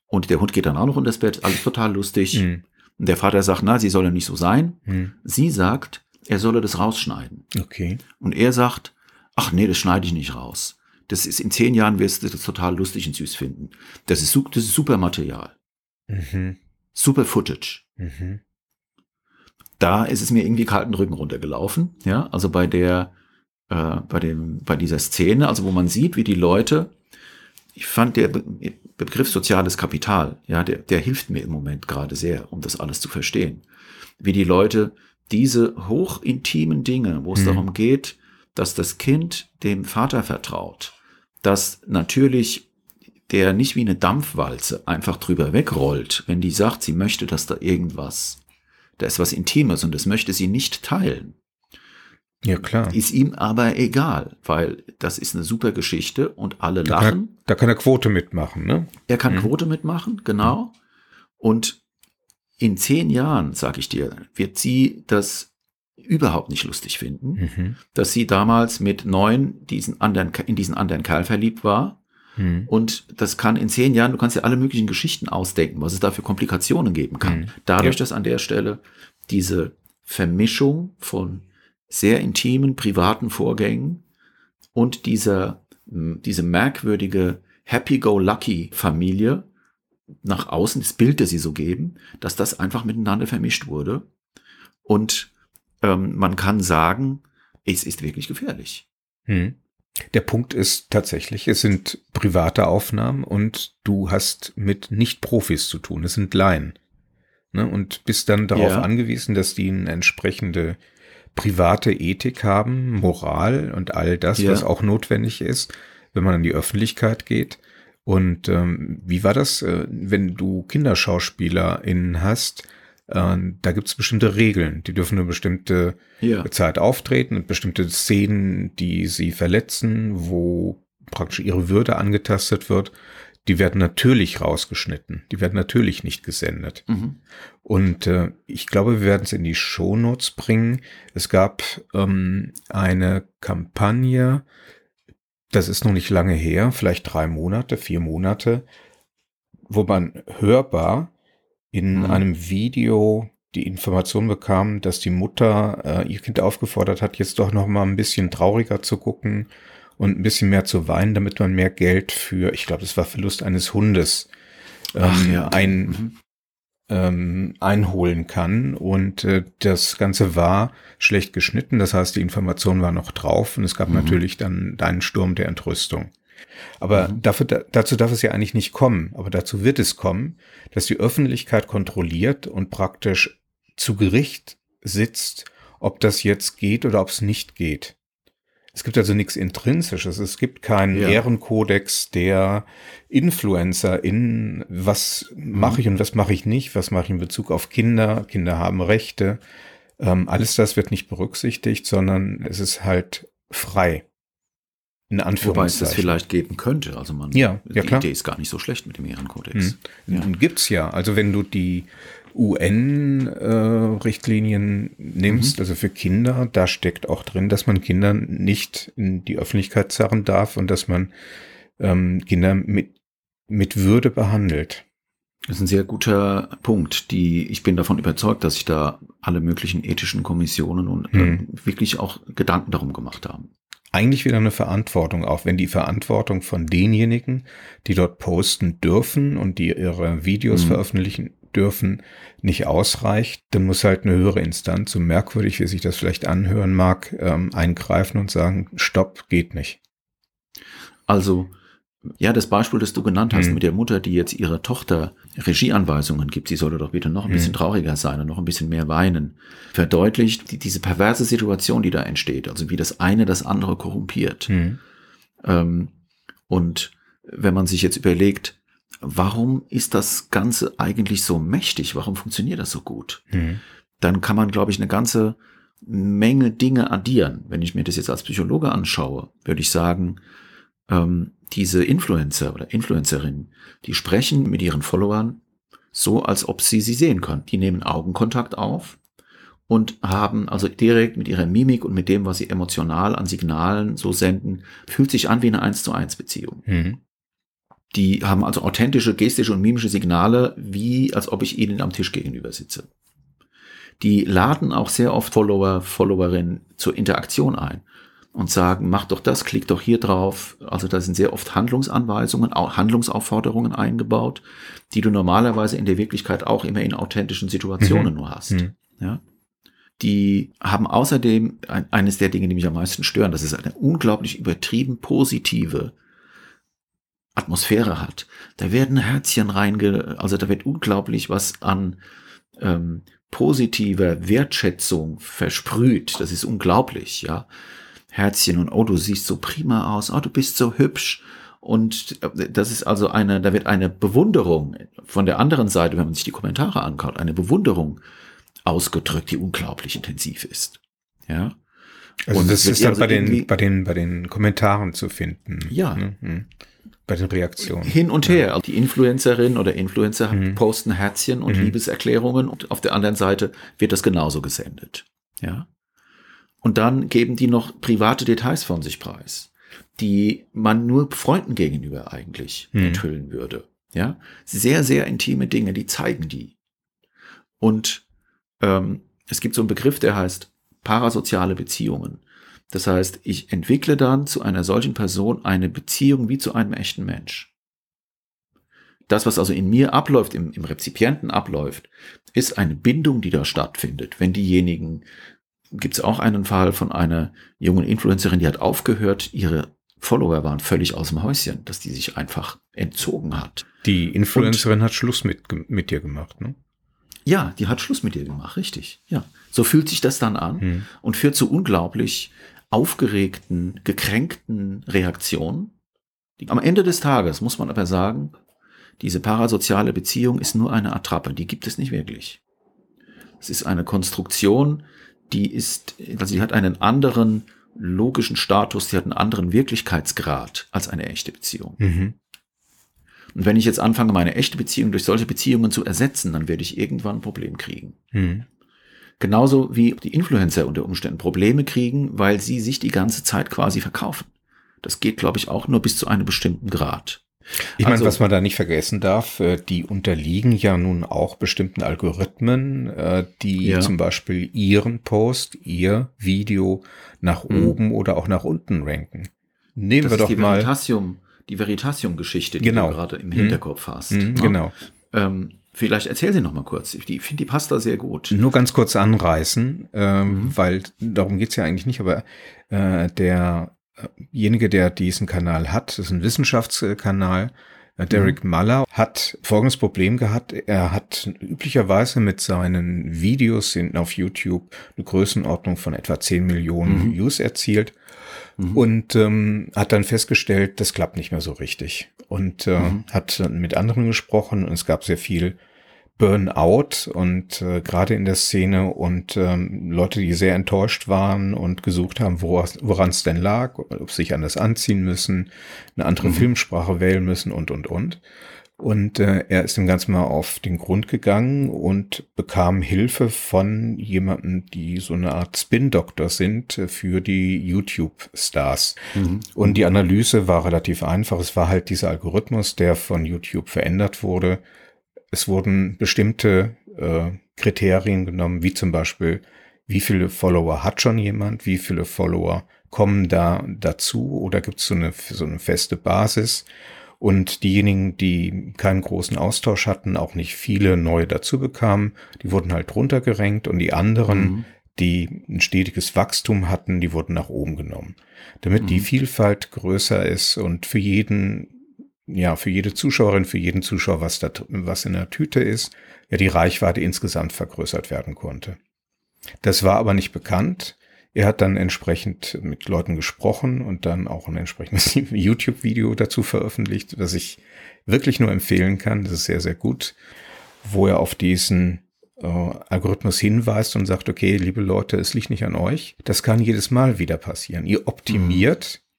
S1: Und der Hund geht dann auch noch unters Bett. Alles total lustig.
S2: Mhm.
S1: Und der Vater sagt, na, sie soll ja nicht so sein.
S2: Mhm.
S1: Sie sagt, er solle das rausschneiden.
S2: Okay.
S1: Und er sagt, ach nee, das schneide ich nicht raus. Das ist in zehn Jahren wirst du das total lustig und süß finden. Das ist, das ist super Material.
S2: Mhm.
S1: Super Footage.
S2: Mhm.
S1: da ist es mir irgendwie kalten Rücken runtergelaufen. Ja, also bei der, äh, bei dem, bei dieser Szene, also wo man sieht, wie die Leute, ich fand der Be Begriff soziales Kapital, ja, der, der hilft mir im Moment gerade sehr, um das alles zu verstehen. Wie die Leute diese hochintimen Dinge, wo es
S2: Mhm.
S1: darum geht, dass das Kind dem Vater vertraut, dass natürlich der nicht wie eine Dampfwalze einfach drüber wegrollt, wenn die sagt, sie möchte, dass da irgendwas da ist was Intimes und das möchte sie nicht teilen.
S2: Ja, klar.
S1: Ist ihm aber egal, weil das ist eine super Geschichte und alle
S2: Da kann,
S1: lachen.
S2: er, da kann er Quote mitmachen, ne?
S1: Er kann
S2: Mhm.
S1: Quote mitmachen, genau. Und in zehn Jahren, sage ich dir, wird sie das überhaupt nicht lustig finden,
S2: Mhm.
S1: dass sie damals mit neun diesen anderen, in diesen anderen Kerl verliebt war.
S2: Mhm.
S1: Und das kann in zehn Jahren, du kannst ja alle möglichen Geschichten ausdenken, was es da für Komplikationen geben kann.
S2: Mhm.
S1: Dadurch,
S2: Ja.
S1: dass an der Stelle diese Vermischung von sehr intimen, privaten Vorgängen und dieser, diese merkwürdige Happy-Go-Lucky-Familie nach außen, das Bild, das sie so geben, dass das einfach miteinander vermischt wurde. Und ähm, man kann sagen, es ist wirklich gefährlich.
S2: Hm. Der Punkt ist tatsächlich, es sind private Aufnahmen und du hast mit Nicht-Profis zu tun. Es sind Laien. Ne? Und bist dann darauf
S1: Ja.
S2: angewiesen, dass die eine entsprechende private Ethik haben, Moral und all das,
S1: Ja.
S2: was auch notwendig ist, wenn man an die Öffentlichkeit geht. Und ähm, wie war das, äh, wenn du KinderschauspielerInnen hast? Äh, da gibt es bestimmte Regeln. Die dürfen eine bestimmte
S1: Ja.
S2: Zeit auftreten und bestimmte Szenen, die sie verletzen, wo praktisch ihre Würde angetastet wird, die werden natürlich rausgeschnitten. Die werden natürlich nicht gesendet.
S1: Mhm.
S2: Und äh, ich glaube, wir werden es in die Shownotes bringen. Es gab ähm, eine Kampagne, das ist noch nicht lange her, vielleicht drei Monate, vier Monate, wo man hörbar in
S1: Mhm.
S2: einem Video die Information bekam, dass die Mutter äh, ihr Kind aufgefordert hat, jetzt doch noch mal ein bisschen trauriger zu gucken und ein bisschen mehr zu weinen, damit man mehr Geld für, ich glaube, das war Verlust eines Hundes, ähm,
S1: ja.
S2: ein,
S1: Mhm.
S2: ähm, einholen kann. Und äh, das Ganze war schlecht geschnitten, das heißt, die Information war noch drauf und es gab
S1: Mhm.
S2: natürlich dann einen Sturm der Entrüstung. Aber
S1: Mhm.
S2: dafür, da, dazu darf es ja eigentlich nicht kommen. Aber dazu wird es kommen, dass die Öffentlichkeit kontrolliert und praktisch zu Gericht sitzt, ob das jetzt geht oder ob es nicht geht. Es gibt also nichts Intrinsisches. Es gibt keinen
S1: Ja.
S2: Ehrenkodex der Influencer in was mache ich und was mache ich nicht, was mache ich in Bezug auf Kinder. Kinder haben Rechte. Ähm, alles das wird nicht berücksichtigt, sondern es ist halt frei. In
S1: Wobei es das
S2: Anführungszeichen.
S1: vielleicht geben könnte. Also man,
S2: Ja, ja,
S1: die
S2: klar.
S1: Idee ist gar nicht so schlecht mit dem Ehrenkodex.
S2: Hm.
S1: Ja.
S2: Gibt's ja. Also wenn du die UN-Richtlinien nimmst, also für Kinder, da steckt auch drin, dass man Kinder nicht in die Öffentlichkeit zerren darf und dass man ähm, Kinder mit, mit Würde behandelt.
S1: Das ist ein sehr guter Punkt. Die, ich bin davon überzeugt, dass sich da alle möglichen ethischen Kommissionen und
S2: Hm.
S1: äh, wirklich auch Gedanken darum gemacht haben.
S2: Eigentlich wieder eine Verantwortung, auch wenn die Verantwortung von denjenigen, die dort posten dürfen und die ihre Videos
S1: Mhm.
S2: veröffentlichen dürfen, nicht ausreicht, dann muss halt eine höhere Instanz, so merkwürdig wie sich das vielleicht anhören mag, ähm, eingreifen und sagen, stopp, geht nicht.
S1: Also, ja, das Beispiel, das du genannt hast
S2: Mhm.
S1: mit der Mutter, die jetzt ihrer Tochter Regieanweisungen gibt, sie solle doch bitte noch ein
S2: Mhm.
S1: bisschen trauriger sein und noch ein bisschen mehr weinen, verdeutlicht die, diese perverse Situation, die da entsteht, also wie das eine das andere korrumpiert.
S2: Hm.
S1: Ähm, und wenn man sich jetzt überlegt, warum ist das Ganze eigentlich so mächtig? Warum funktioniert das so gut?
S2: Hm.
S1: Dann kann man, glaube ich, eine ganze Menge Dinge addieren. Wenn ich mir das jetzt als Psychologe anschaue, würde ich sagen, ähm, diese Influencer oder Influencerinnen, die sprechen mit ihren Followern so, als ob sie sie sehen können. Die nehmen Augenkontakt auf und haben also direkt mit ihrer Mimik und mit dem, was sie emotional an Signalen so senden, fühlt sich an wie eine 1 zu 1 Beziehung.
S2: Hm.
S1: Die haben also authentische gestische und mimische Signale, wie als ob ich ihnen am Tisch gegenüber sitze. Die laden auch sehr oft Follower, Followerinnen zur Interaktion ein und sagen, mach doch das, klick doch hier drauf. Also da sind sehr oft Handlungsanweisungen, auch Handlungsaufforderungen eingebaut, die du normalerweise in der Wirklichkeit auch immer in authentischen Situationen
S2: Mhm.
S1: nur hast.
S2: Hm.
S1: Ja. Die haben außerdem ein, eines der Dinge, die mich am meisten stören, dass es eine unglaublich übertrieben positive Atmosphäre hat. Da werden Herzchen reinge, also da wird unglaublich was an ähm, positiver Wertschätzung versprüht. Das ist unglaublich, ja. Herzchen und oh, du siehst so prima aus, oh, du bist so hübsch. Und äh, das ist also eine, da wird eine Bewunderung von der anderen Seite, wenn man sich die Kommentare anschaut, eine Bewunderung ausgedrückt, die unglaublich intensiv ist. Ja.
S2: Also
S1: Und
S2: das ist
S1: ja
S2: dann
S1: also
S2: bei den, bei den, bei den Kommentaren zu finden.
S1: Ja.
S2: Ne? Hm. bei den Reaktionen.
S1: Hin und her. Die Influencerin oder Influencer mhm. posten Herzchen und mhm. Liebeserklärungen und auf der anderen Seite wird das genauso gesendet. Ja. Und dann geben die noch private Details von sich preis, die man nur Freunden gegenüber eigentlich mhm. enthüllen würde. Ja. Sehr, sehr intime Dinge, die zeigen die. Und ähm, es gibt so einen Begriff, der heißt parasoziale Beziehungen. Das heißt, ich entwickle dann zu einer solchen Person eine Beziehung wie zu einem echten Mensch. Das, was also in mir abläuft, im, im Rezipienten abläuft, ist eine Bindung, die da stattfindet. Wenn diejenigen, gibt es auch einen Fall von einer jungen Influencerin, die hat aufgehört, ihre Follower waren völlig aus dem Häuschen, dass die sich einfach entzogen hat.
S2: Die Influencerin Und, hat Schluss mit, mit dir gemacht, ne?
S1: Ja, die hat Schluss mit dir gemacht, richtig. Ja. So fühlt sich das dann an hm. und führt zu unglaublich aufgeregten, gekränkten Reaktionen. Am Ende des Tages muss man aber sagen, diese parasoziale Beziehung ist nur eine Attrappe, die gibt es nicht wirklich. Es ist eine Konstruktion, die ist, also die hat einen anderen logischen Status, die hat einen anderen Wirklichkeitsgrad als eine echte Beziehung. Mhm. Und wenn ich jetzt anfange, meine echte Beziehung durch solche Beziehungen zu ersetzen, dann werde ich irgendwann ein Problem kriegen. Mhm. Genauso wie die Influencer unter Umständen Probleme kriegen, weil sie sich die ganze Zeit quasi verkaufen. Das geht, glaube ich, auch nur bis zu einem bestimmten Grad.
S2: Ich meine, also, was man da nicht vergessen darf, äh, die unterliegen ja nun auch bestimmten Algorithmen, äh, die ja. zum Beispiel ihren Post, ihr Video nach hm. oben oder auch nach unten ranken.
S1: Nehmen das wir doch die mal Veritasium, die Veritasium-Geschichte, die
S2: genau.
S1: du gerade im Hinterkopf hm. hast.
S2: Hm, ne? Genau.
S1: Ähm, Vielleicht erzähl sie noch mal kurz. Ich finde, die passt da sehr gut.
S2: Nur ganz kurz anreißen, ähm, mhm. weil darum geht's ja eigentlich nicht, aber äh, derjenige, der diesen Kanal hat, ist ein Wissenschaftskanal, äh, Derek mhm. Muller, hat folgendes Problem gehabt. Er hat üblicherweise mit seinen Videos in, auf YouTube eine Größenordnung von etwa 10 Millionen mhm. Views erzielt mhm. und ähm, hat dann festgestellt, das klappt nicht mehr so richtig. Und äh, mhm. hat mit anderen gesprochen und es gab sehr viel Burnout und äh, gerade in der Szene und ähm, Leute, die sehr enttäuscht waren und gesucht haben, woran es denn lag, ob sie sich anders anziehen müssen, eine andere mhm. Filmsprache wählen müssen und, und, und. Und äh, er ist dem Ganzen mal auf den Grund gegangen und bekam Hilfe von jemandem, die so eine Art Spin-Doktor sind für die YouTube-Stars. Mhm. Und die Analyse war relativ einfach. Es war halt dieser Algorithmus, der von YouTube verändert wurde. Es wurden bestimmte äh, Kriterien genommen, wie zum Beispiel, wie viele Follower hat schon jemand, wie viele Follower kommen da dazu oder gibt es so eine, so eine feste Basis. Und diejenigen, die keinen großen Austausch hatten, auch nicht viele neue dazu bekamen, die wurden halt runtergerenkt und die anderen, mhm. die ein stetiges Wachstum hatten, die wurden nach oben genommen. Damit mhm. die Vielfalt größer ist und für jeden, ja, für jede Zuschauerin, für jeden Zuschauer, was da, was in der Tüte ist, ja, die Reichweite insgesamt vergrößert werden konnte. Das war aber nicht bekannt. Er hat dann entsprechend mit Leuten gesprochen und dann auch ein entsprechendes <laughs> YouTube-Video dazu veröffentlicht, das ich wirklich nur empfehlen kann. Das ist sehr, sehr gut, wo er auf diesen äh, Algorithmus hinweist und sagt, okay, liebe Leute, es liegt nicht an euch. Das kann jedes Mal wieder passieren. Ihr optimiert mhm.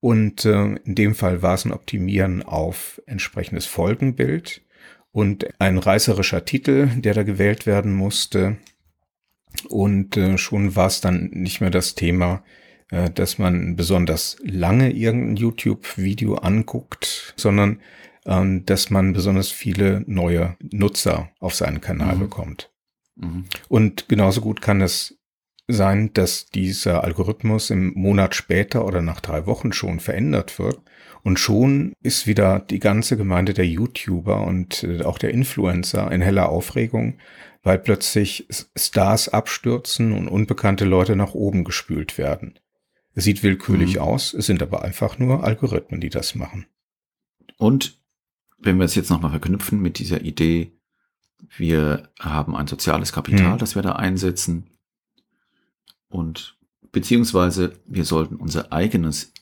S2: Und äh, in dem Fall war es ein Optimieren auf entsprechendes Folgenbild und ein reißerischer Titel, der da gewählt werden musste und äh, schon war es dann nicht mehr das Thema, äh, dass man besonders lange irgendein YouTube-Video anguckt, sondern ähm, dass man besonders viele neue Nutzer auf seinen Kanal mhm. bekommt. Mhm. Und genauso gut kann es sein, dass dieser Algorithmus im Monat später oder nach drei Wochen schon verändert wird. Und schon ist wieder die ganze Gemeinde der YouTuber und äh, auch der Influencer in heller Aufregung, weil plötzlich Stars abstürzen und unbekannte Leute nach oben gespült werden. Es sieht willkürlich mhm. aus, es sind aber einfach nur Algorithmen, die das machen.
S1: Und wenn wir es jetzt nochmal verknüpfen mit dieser Idee, wir haben ein soziales Kapital, mhm. das wir da einsetzen und beziehungsweise wir sollten unser eigenes,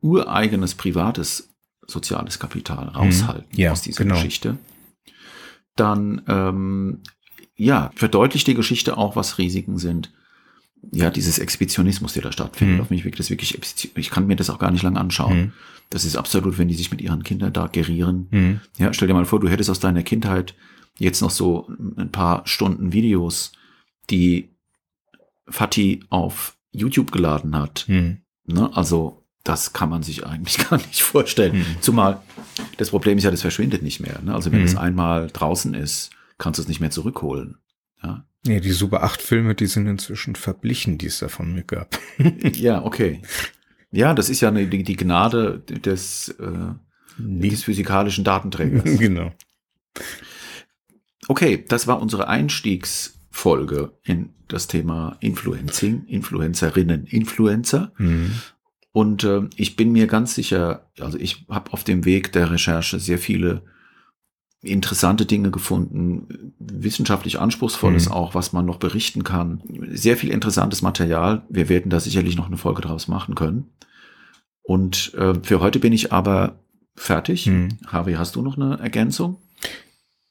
S1: ureigenes privates soziales Kapital mhm. raushalten
S2: ja,
S1: aus dieser
S2: genau.
S1: Geschichte. Dann ähm, ja, verdeutlicht die Geschichte auch, was Risiken sind. ja, dieses Exhibitionismus, der da stattfindet.
S2: Mhm.
S1: Auf mich wirkt das wirklich, ich kann mir das auch gar nicht lange anschauen.
S2: Mhm.
S1: Das ist absolut, wenn die sich mit ihren Kindern da gerieren.
S2: Mhm.
S1: Ja, stell dir mal vor, du hättest aus deiner Kindheit jetzt noch so ein paar Stunden Videos, die Fatih auf YouTube geladen hat.
S2: Mhm.
S1: Ne? Also, das kann man sich eigentlich <laughs> gar nicht vorstellen.
S2: Mhm.
S1: Zumal das Problem ist ja, das verschwindet nicht mehr. Ne? Also, wenn es einmal draußen ist, kannst du es nicht mehr zurückholen. Ja,
S2: Nee, die Super 8 Filme, die sind inzwischen verblichen, die es da von mir gab. <laughs>
S1: ja okay. Ja, das ist ja eine, die, die Gnade des, äh, des physikalischen Datenträgers. <laughs>
S2: genau.
S1: Okay, das war unsere Einstiegsfolge in das Thema Influencing, Influencerinnen, Influencer.
S2: Mhm.
S1: Und äh, ich bin mir ganz sicher, also ich habe auf dem Weg der Recherche sehr viele interessante Dinge gefunden, wissenschaftlich anspruchsvolles
S2: Mhm.
S1: auch, was man noch berichten kann. Sehr viel interessantes Material. Wir werden da sicherlich noch eine Folge draus machen können. Und äh, für heute bin ich aber fertig.
S2: Mhm.
S1: Harvey, hast du noch eine Ergänzung?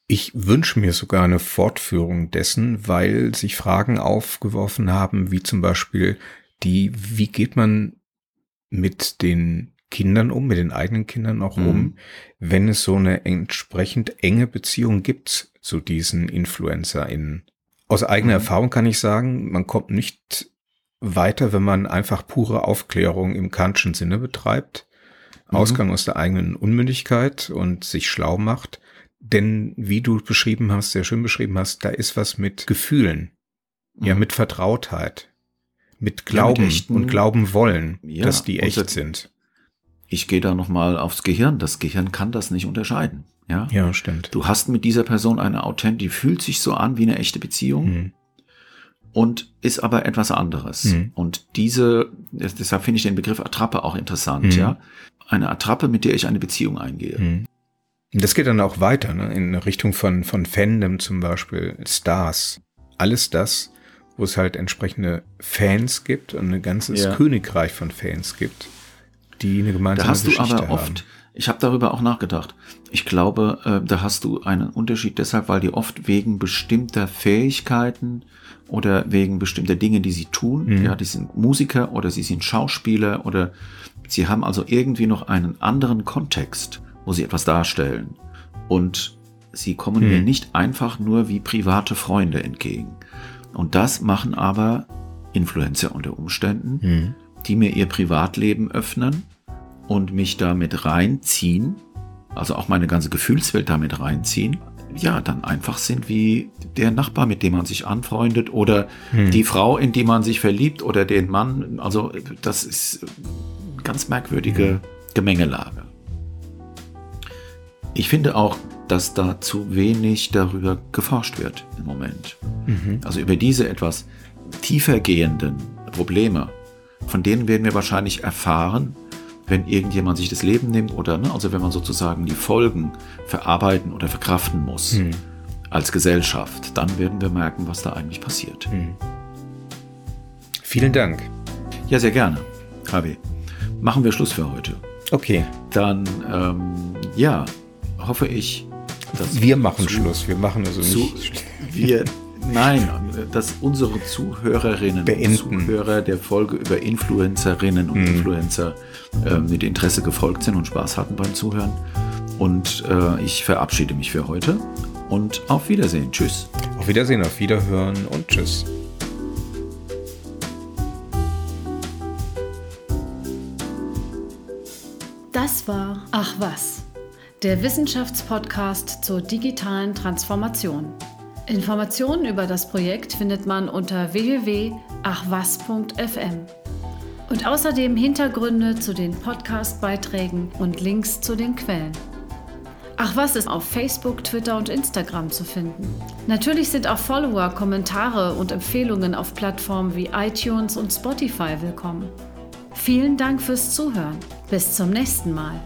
S2: Ich wünsche mir sogar eine Fortführung dessen, weil sich Fragen aufgeworfen haben, wie zum Beispiel die, wie geht man mit den Kindern um, mit den eigenen Kindern auch
S1: Mhm.
S2: um, wenn es so eine entsprechend enge Beziehung gibt zu diesen InfluencerInnen. Aus eigener
S1: Mhm.
S2: Erfahrung kann ich sagen, man kommt nicht weiter, wenn man einfach pure Aufklärung im Kantschen Sinne betreibt.
S1: Mhm.
S2: Ausgang aus der eigenen Unmündigkeit und sich schlau macht. Denn wie du beschrieben hast, sehr schön beschrieben hast, da ist was mit Gefühlen, ja,
S1: Mhm.
S2: mit Vertrautheit, mit Glauben
S1: echten-
S2: und Glauben wollen,
S1: Ja,
S2: dass die echt
S1: das-
S2: sind.
S1: Ich gehe da nochmal aufs Gehirn. Das Gehirn kann das nicht unterscheiden. Ja.
S2: Ja, stimmt.
S1: Du hast mit dieser Person eine Authent, die fühlt sich so an wie eine echte Beziehung
S2: Mhm.
S1: und ist aber etwas anderes.
S2: Mhm.
S1: Und diese, des- deshalb finde ich den Begriff Attrappe auch interessant,
S2: Mhm.
S1: ja. Eine Attrappe, mit der ich eine Beziehung eingehe.
S2: Mhm. Und Das geht dann auch weiter, ne? in Richtung von, von Fandom zum Beispiel, Stars. Alles das, wo es halt entsprechende Fans gibt und ein ganzes
S1: Ja.
S2: Königreich von Fans gibt, die eine gemeinsame
S1: Da hast du
S2: Geschichte
S1: aber
S2: haben.
S1: oft, ich habe darüber auch nachgedacht. Ich glaube, äh, da hast du einen Unterschied deshalb, weil die oft wegen bestimmter Fähigkeiten oder wegen bestimmter Dinge, die sie tun,
S2: Mhm.
S1: ja, die sind Musiker oder sie sind Schauspieler oder sie haben also irgendwie noch einen anderen Kontext, wo sie etwas darstellen. Und sie kommen
S2: Mhm.
S1: mir nicht einfach nur wie private Freunde entgegen. Und das machen aber Influencer unter Umständen
S2: Mhm.
S1: die mir ihr Privatleben öffnen und mich damit reinziehen, also auch meine ganze Gefühlswelt damit reinziehen, ja, dann einfach sind wie der Nachbar, mit dem man sich anfreundet oder
S2: Hm.
S1: die Frau, in die man sich verliebt oder den Mann. Also das ist eine ganz merkwürdige Gemengelage. Ich finde auch, dass da zu wenig darüber geforscht wird im Moment.
S2: Mhm.
S1: Also über diese etwas tiefer gehenden Probleme, von denen werden wir wahrscheinlich erfahren, wenn irgendjemand sich das Leben nimmt oder, ne, also wenn man sozusagen die Folgen verarbeiten oder verkraften muss
S2: Mhm.
S1: als Gesellschaft, dann werden wir merken, was da eigentlich passiert.
S2: Mhm. Vielen Dank.
S1: Ja, sehr gerne, Harvey. Machen wir Schluss für heute.
S2: Okay,
S1: Dann, ähm, ja, hoffe ich, dass
S2: wir machen
S1: zu-
S2: Schluss. Wir machen also
S1: zu-
S2: nicht.
S1: wir, nein, dass unsere Zuhörerinnen
S2: Beenden.
S1: und Zuhörer der Folge über Influencerinnen und
S2: Mhm.
S1: Influencer äh, mit Interesse gefolgt sind und Spaß hatten beim Zuhören. Und äh, ich verabschiede mich für heute und auf Wiedersehen. Tschüss.
S2: Auf Wiedersehen, auf Wiederhören und tschüss.
S3: Das war Ach was, der Wissenschaftspodcast zur digitalen Transformation. Informationen über das Projekt findet man unter www.achwas.fm. Und außerdem Hintergründe zu den Podcast-Beiträgen und Links zu den Quellen. Ach was ist auf Facebook, Twitter und Instagram zu finden. Natürlich sind auch Follower, Kommentare und Empfehlungen auf Plattformen wie iTunes und Spotify willkommen. Vielen Dank fürs Zuhören. Bis zum nächsten Mal.